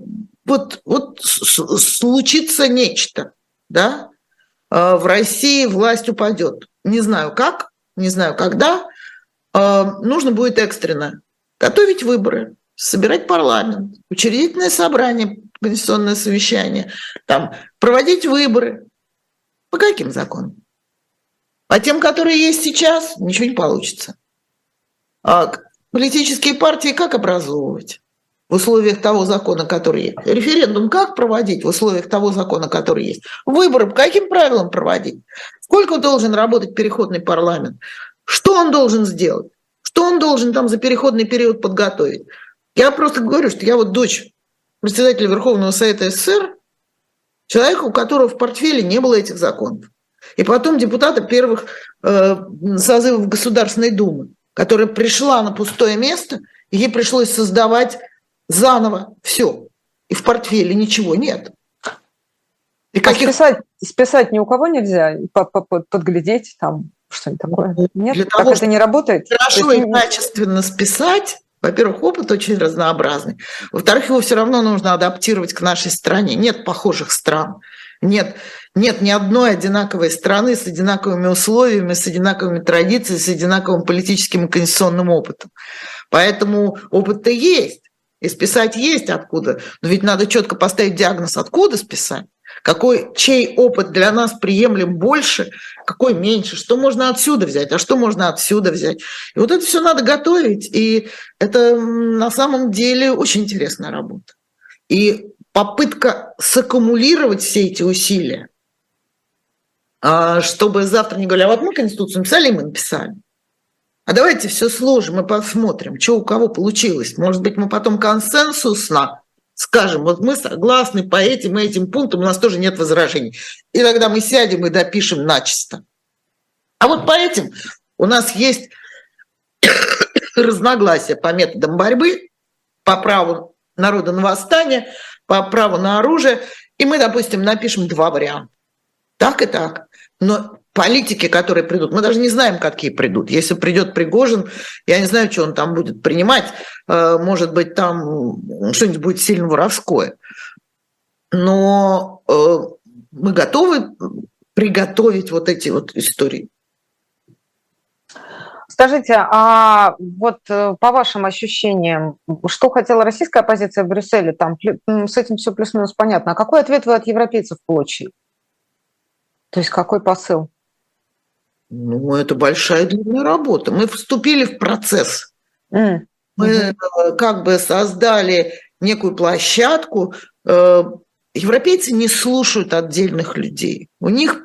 [SPEAKER 2] вот, вот случится нечто, да, э, в России власть упадет. Не знаю как, не знаю когда, э, нужно будет экстренно готовить выборы, собирать парламент, учредительное собрание, конституционное совещание, там, проводить выборы. По каким законам? По тем, которые есть сейчас, ничего не получится. А политические партии как образовывать? в условиях того закона, который есть. Референдум как проводить в условиях того закона, который есть? Выборы по каким правилам проводить? Сколько должен работать переходный парламент? Что он должен сделать? Что он должен там за переходный период подготовить? Я просто говорю, что я вот дочь председателя Верховного Совета СССР, человека, у которого в портфеле не было этих законов. И потом депутата первых э, созывов Государственной Думы которая пришла на пустое место, и ей пришлось создавать заново все. И в портфеле ничего нет.
[SPEAKER 1] И а каких... списать, списать ни у кого нельзя, подглядеть там что-нибудь такое. Нет, Для так того, это не работает.
[SPEAKER 2] Хорошо есть... и качественно списать, во-первых, опыт очень разнообразный. Во-вторых, его все равно нужно адаптировать к нашей стране. Нет похожих стран. Нет, нет ни одной одинаковой страны с одинаковыми условиями, с одинаковыми традициями, с одинаковым политическим и конституционным опытом. Поэтому опыт-то есть, и списать есть откуда. Но ведь надо четко поставить диагноз, откуда списать. Какой, чей опыт для нас приемлем больше, какой меньше, что можно отсюда взять, а что можно отсюда взять. И вот это все надо готовить, и это на самом деле очень интересная работа. И попытка саккумулировать все эти усилия, чтобы завтра не говорили, а вот мы Конституцию написали, и мы написали. А давайте все сложим и посмотрим, что у кого получилось. Может быть, мы потом консенсусно скажем, вот мы согласны по этим и этим пунктам, у нас тоже нет возражений. И тогда мы сядем и допишем начисто. А вот по этим у нас есть разногласия по методам борьбы, по праву народа на восстание, по праву на оружие, и мы, допустим, напишем два варианта. Так и так. Но политики, которые придут, мы даже не знаем, какие придут. Если придет Пригожин, я не знаю, что он там будет принимать. Э, может быть, там что-нибудь будет сильно воровское. Но э, мы готовы приготовить вот эти вот истории.
[SPEAKER 1] Скажите, а вот э, по вашим ощущениям, что хотела российская оппозиция в Брюсселе, там с этим все плюс-минус понятно. А какой ответ вы от европейцев получили? То есть какой посыл?
[SPEAKER 2] Ну, это большая длинная работа. Мы вступили в процесс. Mm. Мы mm-hmm. как бы создали некую площадку. Э, европейцы не слушают отдельных людей. У них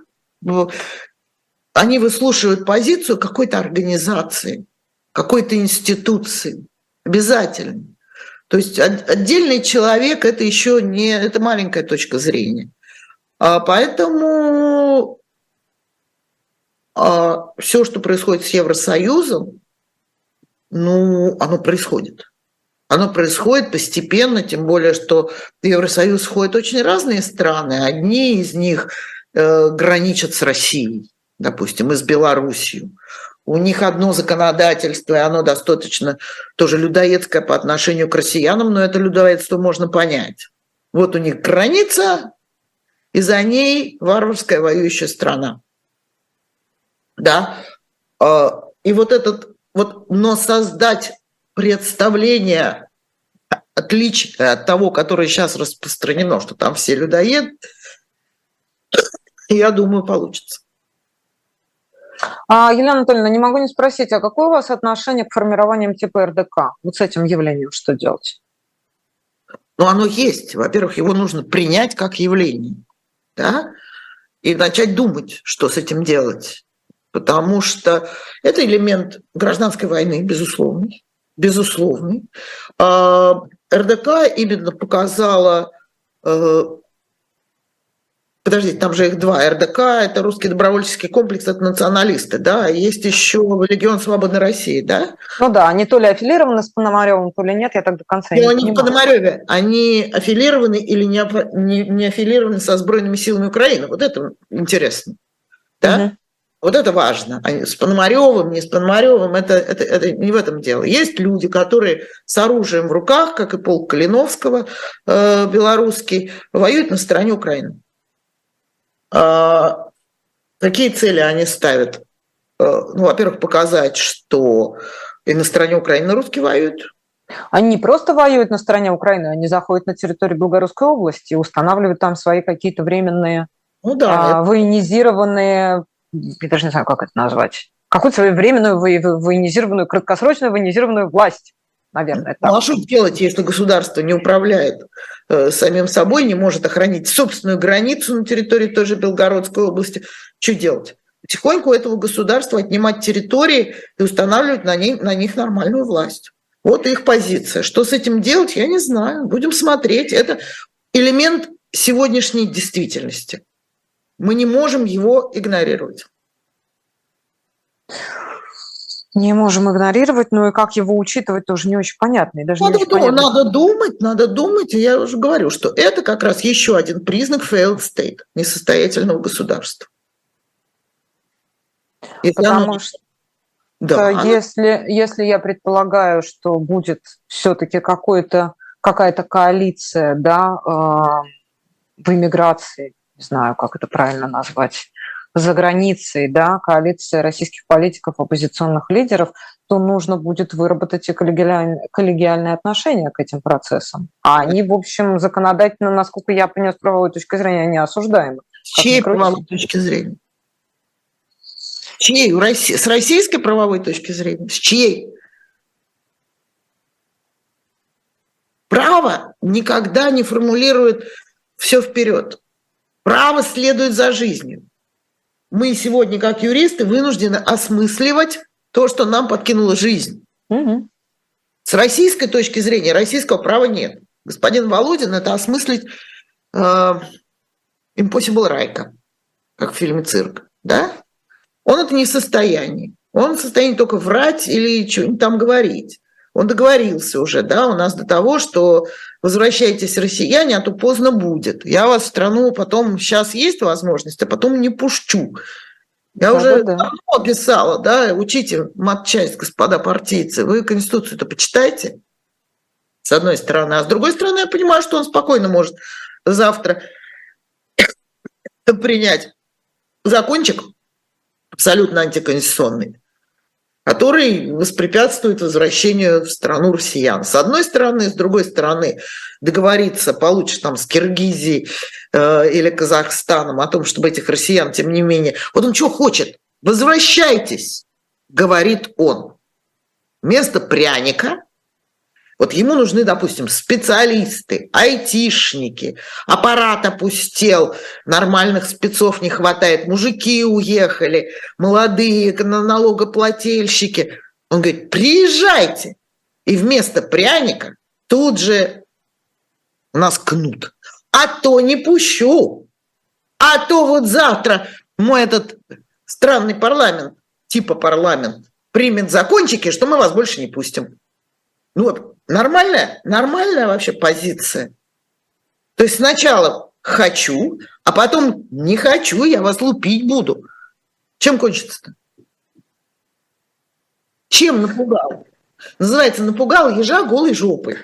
[SPEAKER 2] они выслушивают позицию какой-то организации, какой-то институции. Обязательно. То есть отдельный человек это еще не это маленькая точка зрения. А поэтому а, все, что происходит с Евросоюзом, ну, оно происходит. Оно происходит постепенно, тем более, что в Евросоюз входят очень разные страны. Одни из них э, граничат с Россией, допустим, и с Белоруссией. У них одно законодательство, и оно достаточно тоже людоедское по отношению к россиянам, но это людоедство можно понять. Вот у них граница, и за ней варварская воюющая страна. Да? А, и вот этот вот, но создать представление отличие от того, которое сейчас распространено, что там все людоед, я думаю, получится.
[SPEAKER 1] А, Елена Анатольевна, не могу не спросить, а какое у вас отношение к формированию типа РДК? Вот с этим явлением что делать?
[SPEAKER 2] Ну, оно есть. Во-первых, его нужно принять как явление, да, и начать думать, что с этим делать. Потому что это элемент гражданской войны, безусловный, безусловный. А, РДК именно показала э, Подождите, там же их два. РДК – это русский добровольческий комплекс, это националисты, да? Есть еще Легион Свободной России, да?
[SPEAKER 1] Ну да, они то ли аффилированы с Пономаревым, то ли нет, я так до конца
[SPEAKER 2] Но не они понимаю. в Пономареве, они аффилированы или не, не, не аффилированы со Сбройными силами Украины. Вот это интересно, да? Угу. Вот это важно. С Пономаревым, не с Пономаревым, это, это, это не в этом дело. Есть люди, которые с оружием в руках, как и полк Калиновского, э, белорусский, воюют на стороне Украины. А, какие цели они ставят? Э, ну, во-первых, показать, что и на стороне Украины русские воюют.
[SPEAKER 1] Они не просто воюют на стороне Украины, они заходят на территорию Белгородской области и устанавливают там свои какие-то временные ну, да, а, военизированные, я даже не знаю, как это назвать, какую-то свою временную военизированную, краткосрочную военизированную власть наверное.
[SPEAKER 2] Так. Ну а что делать, если государство не управляет э, самим собой, не может охранить собственную границу на территории той же Белгородской области? Что делать? Потихоньку этого государства отнимать территории и устанавливать на, ней, на них нормальную власть. Вот их позиция. Что с этим делать, я не знаю. Будем смотреть. Это элемент сегодняшней действительности. Мы не можем его игнорировать
[SPEAKER 1] не можем игнорировать, но и как его учитывать тоже не очень понятно. И даже
[SPEAKER 2] надо,
[SPEAKER 1] не очень
[SPEAKER 2] понятно. надо думать, надо думать. И я уже говорю, что это как раз еще один признак failed state, несостоятельного государства.
[SPEAKER 1] Если Потому оно... что да, если, если я предполагаю, что будет все-таки какой-то какая-то коалиция да, э, в иммиграции, не знаю, как это правильно назвать, за границей, да, коалиция российских политиков, оппозиционных лидеров, то нужно будет выработать и коллегиальные, коллегиальные отношения к этим процессам. А они, в общем, законодательно, насколько я поняла, с правовой точки зрения, они осуждаемы.
[SPEAKER 2] С чьей правовой точки зрения? С чьей? С российской правовой точки зрения? С чьей? Право никогда не формулирует все вперед. Право следует за жизнью мы сегодня, как юристы, вынуждены осмысливать то, что нам подкинула жизнь. Угу. С российской точки зрения российского права нет. Господин Володин это осмыслить э, Impossible Райка, как в фильме «Цирк». Да? Он это не в состоянии. Он в состоянии только врать или что-нибудь там говорить. Он договорился уже, да, у нас до того, что возвращайтесь, россияне, а то поздно будет. Я вас в страну потом, сейчас есть возможность, а потом не пущу. Я да, уже да, да. давно писала, да, учите матчасть, господа партийцы. Вы Конституцию-то почитайте, с одной стороны. А с другой стороны, я понимаю, что он спокойно может завтра принять закончик абсолютно антиконституционный который воспрепятствует возвращению в страну россиян. С одной стороны, с другой стороны, договориться получше там с Киргизией э, или Казахстаном о том, чтобы этих россиян, тем не менее, вот он что хочет? возвращайтесь, говорит он. Вместо пряника вот ему нужны, допустим, специалисты, айтишники, аппарат опустел, нормальных спецов не хватает, мужики уехали, молодые налогоплательщики. Он говорит, приезжайте. И вместо пряника тут же нас кнут. А то не пущу. А то вот завтра мой этот странный парламент, типа парламент, примет закончики, что мы вас больше не пустим. Ну вот, нормальная, нормальная вообще позиция. То есть сначала хочу, а потом не хочу, я вас лупить буду. Чем кончится-то? Чем напугал? Называется «напугал ежа голой жопой».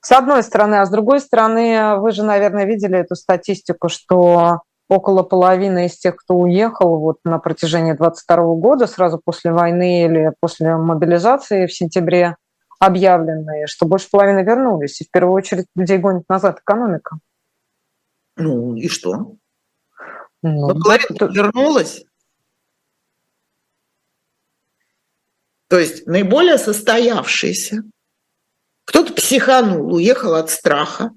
[SPEAKER 1] С одной стороны, а с другой стороны, вы же, наверное, видели эту статистику, что около половины из тех, кто уехал вот на протяжении 22 года, сразу после войны или после мобилизации в сентябре объявленные, что больше половины вернулись. И в первую очередь людей гонит назад экономика.
[SPEAKER 2] Ну и что? Ну, половина то... вернулась. То есть наиболее состоявшиеся. Кто-то психанул, уехал от страха,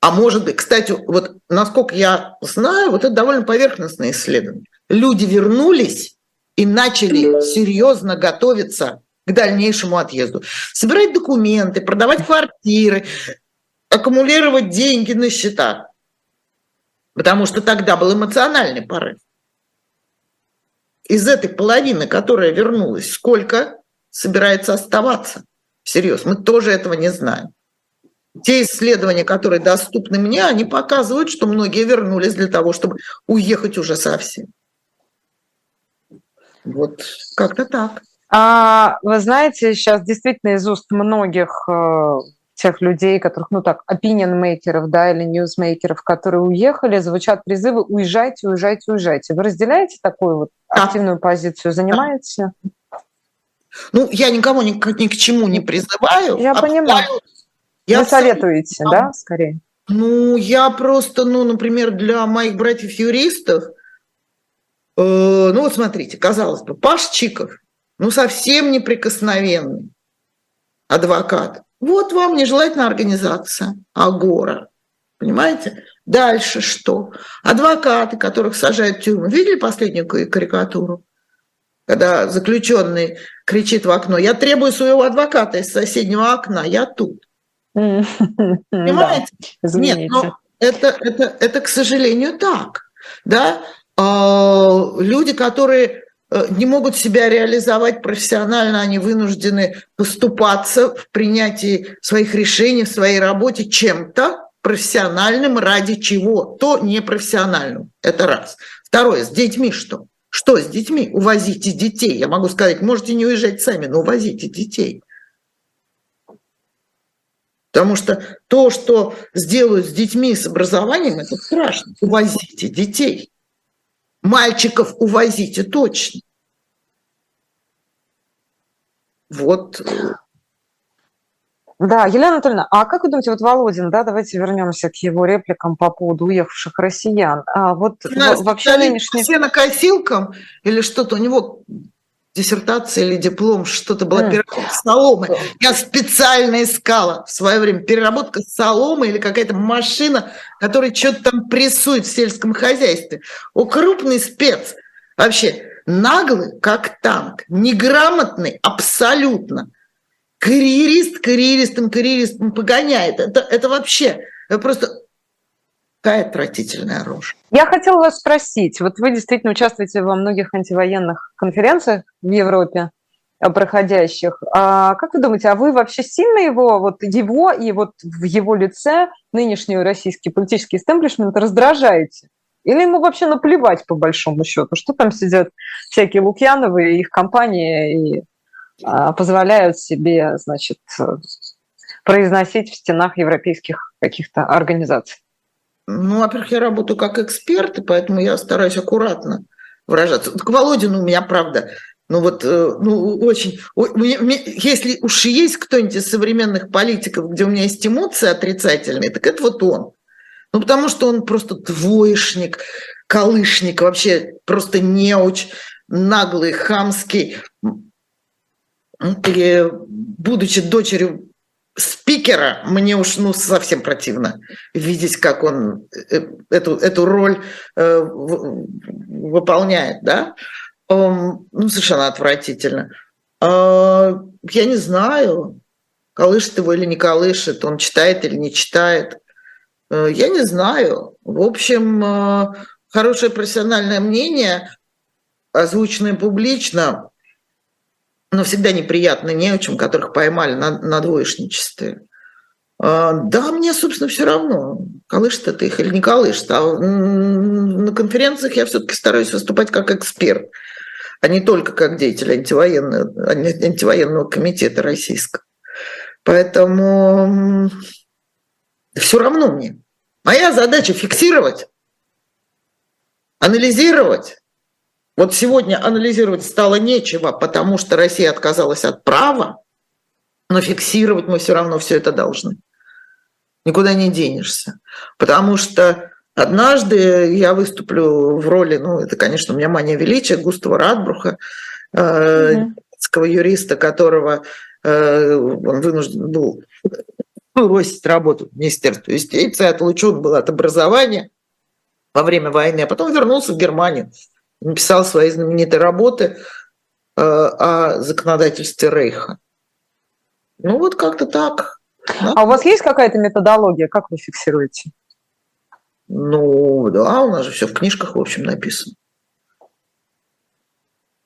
[SPEAKER 2] а может быть, кстати, вот насколько я знаю, вот это довольно поверхностное исследование. Люди вернулись и начали серьезно готовиться к дальнейшему отъезду. Собирать документы, продавать квартиры, аккумулировать деньги на счета. Потому что тогда был эмоциональный порыв. Из этой половины, которая вернулась, сколько собирается оставаться? Всерьез, мы тоже этого не знаем. Те исследования, которые доступны мне, они показывают, что многие вернулись для того, чтобы уехать уже совсем. Вот как-то так.
[SPEAKER 1] А вы знаете, сейчас действительно из уст многих э, тех людей, которых, ну так, opinion-мейкеров, да, или ньюсмейкеров, которые уехали, звучат призывы «уезжайте, уезжайте, уезжайте». Вы разделяете такую вот активную позицию, занимаете?
[SPEAKER 2] Ну, я никого ни, ни к чему не призываю.
[SPEAKER 1] Я понимаю. Я Вы советуете, сам... да, скорее?
[SPEAKER 2] Ну, я просто, ну, например, для моих братьев-юристов, э, ну, вот смотрите, казалось бы, Паш Чиков, ну, совсем неприкосновенный адвокат. Вот вам нежелательная организация Агора. Понимаете? Дальше что? Адвокаты, которых сажают в тюрьму. Видели последнюю карикатуру? Когда заключенный кричит в окно, я требую своего адвоката из соседнего окна, я тут. Понимаете? Нет, но это, это, это, к сожалению, так. Да? А, люди, которые э, не могут себя реализовать профессионально, они вынуждены поступаться в принятии своих решений, в своей работе чем-то профессиональным ради чего-то непрофессиональным. Это раз. Второе, с детьми что? Что с детьми? Увозите детей. Я могу сказать, можете не уезжать сами, но увозите детей. Потому что то, что сделают с детьми, с образованием, это страшно. Увозите детей. Мальчиков увозите точно. Вот.
[SPEAKER 1] Да, Елена Анатольевна, а как вы думаете, вот Володин, да, давайте вернемся к его репликам по поводу уехавших россиян. А вот
[SPEAKER 2] вообще нынешний... Все на косилкам или что-то у него диссертация или диплом, что-то была переработка соломы. Я специально искала в свое время переработка соломы или какая-то машина, которая что-то там прессует в сельском хозяйстве. О, крупный спец. Вообще, наглый, как танк, неграмотный абсолютно. Карьерист карьеристом карьеристом погоняет. Это, это вообще просто Какая отвратительная рожа.
[SPEAKER 1] Я хотела вас спросить, вот вы действительно участвуете во многих антивоенных конференциях в Европе э, проходящих. А как вы думаете, а вы вообще сильно его, вот его и вот в его лице нынешний российский политический истеблишмент раздражаете? Или ему вообще наплевать по большому счету? Что там сидят всякие Лукьяновы и их компании и позволяют себе, значит, произносить в стенах европейских каких-то организаций?
[SPEAKER 2] Ну, во-первых, я работаю как эксперт, и поэтому я стараюсь аккуратно выражаться. К Володину у меня, правда, ну вот, э, ну, очень... Если уж есть кто-нибудь из современных политиков, где у меня есть эмоции отрицательные, так это вот он. Ну, потому что он просто двоечник, Калышник вообще просто неуч, наглый, хамский. И, будучи дочерью спикера, мне уж ну, совсем противно видеть, как он э, эту, эту роль э, выполняет, да? ну, совершенно отвратительно. А, я не знаю, колышет его или не колышет, он читает или не читает. Э, я не знаю. В общем, э, хорошее профессиональное мнение, озвученное публично, но всегда неприятно не о чем, которых поймали на, на двоечничестве. А, да, мне, собственно, все равно, колышет это их или не колышет. А на конференциях я все-таки стараюсь выступать как эксперт, а не только как деятель антивоенного, антивоенного комитета российского. Поэтому все равно мне. Моя задача фиксировать, анализировать, вот сегодня анализировать стало нечего, потому что Россия отказалась от права, но фиксировать мы все равно все это должны. Никуда не денешься. Потому что однажды я выступлю в роли, ну, это, конечно, у меня мания величия, Густава Радбруха, э, mm-hmm. юриста, которого э, он вынужден был бросить работу в Министерстве юстиции, отлучен был от образования во время войны, а потом вернулся в Германию написал свои знаменитые работы э, о законодательстве Рейха. Ну вот как-то так.
[SPEAKER 1] Да? А у вас есть какая-то методология, как вы фиксируете?
[SPEAKER 2] Ну да, у нас же все в книжках, в общем, написано.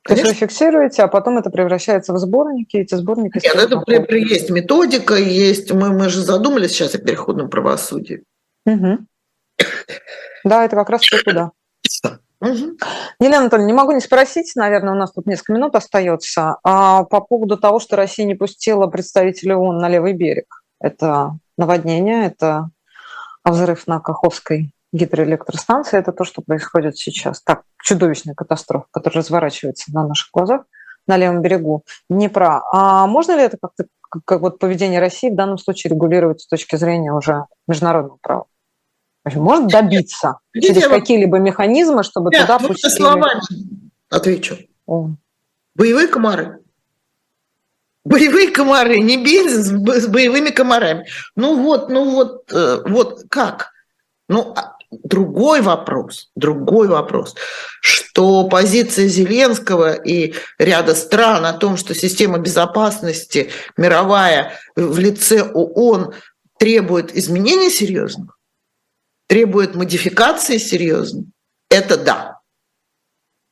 [SPEAKER 1] То есть вы фиксируете, а потом это превращается в сборники, эти сборники...
[SPEAKER 2] Нет, это при, при, есть методика, есть... Мы, мы же задумались сейчас о переходном правосудии.
[SPEAKER 1] Угу. Да, это как раз все туда. Угу. Елена Анатольевна, не могу не спросить, наверное, у нас тут несколько минут остается, а по поводу того, что Россия не пустила представителей ООН на левый берег. Это наводнение, это взрыв на Каховской гидроэлектростанции, это то, что происходит сейчас. Так, чудовищная катастрофа, которая разворачивается на наших глазах на левом берегу Днепра. А можно ли это как-то, как вот поведение России в данном случае регулировать с точки зрения уже международного права? Может добиться Видите, через какие-либо механизмы, чтобы Нет, туда пустили...
[SPEAKER 2] словами отвечу. О. Боевые комары. Боевые комары, не бизнес с боевыми комарами. Ну вот, ну вот, э, вот как? Ну, а, другой вопрос, другой вопрос, что позиция Зеленского и ряда стран о том, что система безопасности мировая в лице ООН требует изменений серьезных, требует модификации серьезно, это да.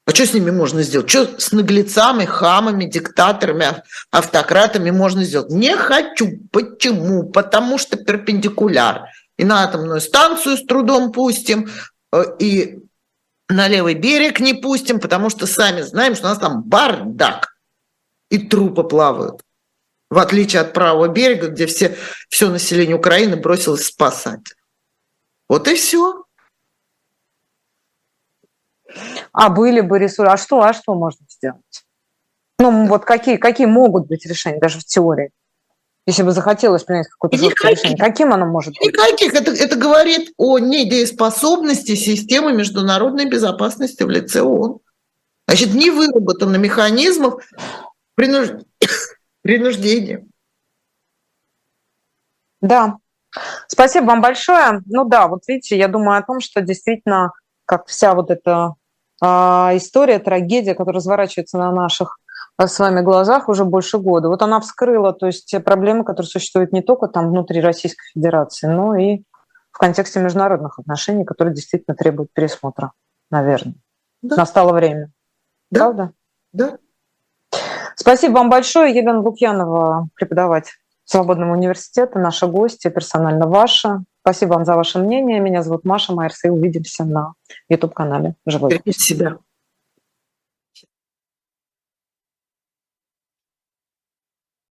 [SPEAKER 2] А что с ними можно сделать? Что с наглецами, хамами, диктаторами, автократами можно сделать? Не хочу. Почему? Потому что перпендикуляр. И на атомную станцию с трудом пустим, э, и на левый берег не пустим, потому что сами знаем, что у нас там бардак, и трупы плавают. В отличие от правого берега, где все, все население Украины бросилось спасать. Вот и все.
[SPEAKER 1] А были бы ресурсы. А что, а что можно сделать? Ну, вот какие, какие могут быть решения, даже в теории? Если бы захотелось принять какое-то жесткое решение, каким оно может быть?
[SPEAKER 2] Никаких. Это, это говорит о недееспособности системы международной безопасности в лице ООН. Значит, не выработано механизмов принуж... принуждения.
[SPEAKER 1] Да, Спасибо вам большое. Ну да, вот видите, я думаю о том, что действительно, как вся вот эта э, история, трагедия, которая разворачивается на наших а, с вами глазах уже больше года. Вот она вскрыла, то есть те проблемы, которые существуют не только там внутри Российской Федерации, но и в контексте международных отношений, которые действительно требуют пересмотра, наверное. Да. Настало время.
[SPEAKER 2] Да.
[SPEAKER 1] Правда?
[SPEAKER 2] Да.
[SPEAKER 1] Спасибо вам большое, Елена Лукьянова, преподаватель Свободного университета, наша гостья, персонально ваша. Спасибо вам за ваше мнение. Меня зовут Маша Майерс, и увидимся на YouTube-канале «Живой».
[SPEAKER 2] Берегите себя.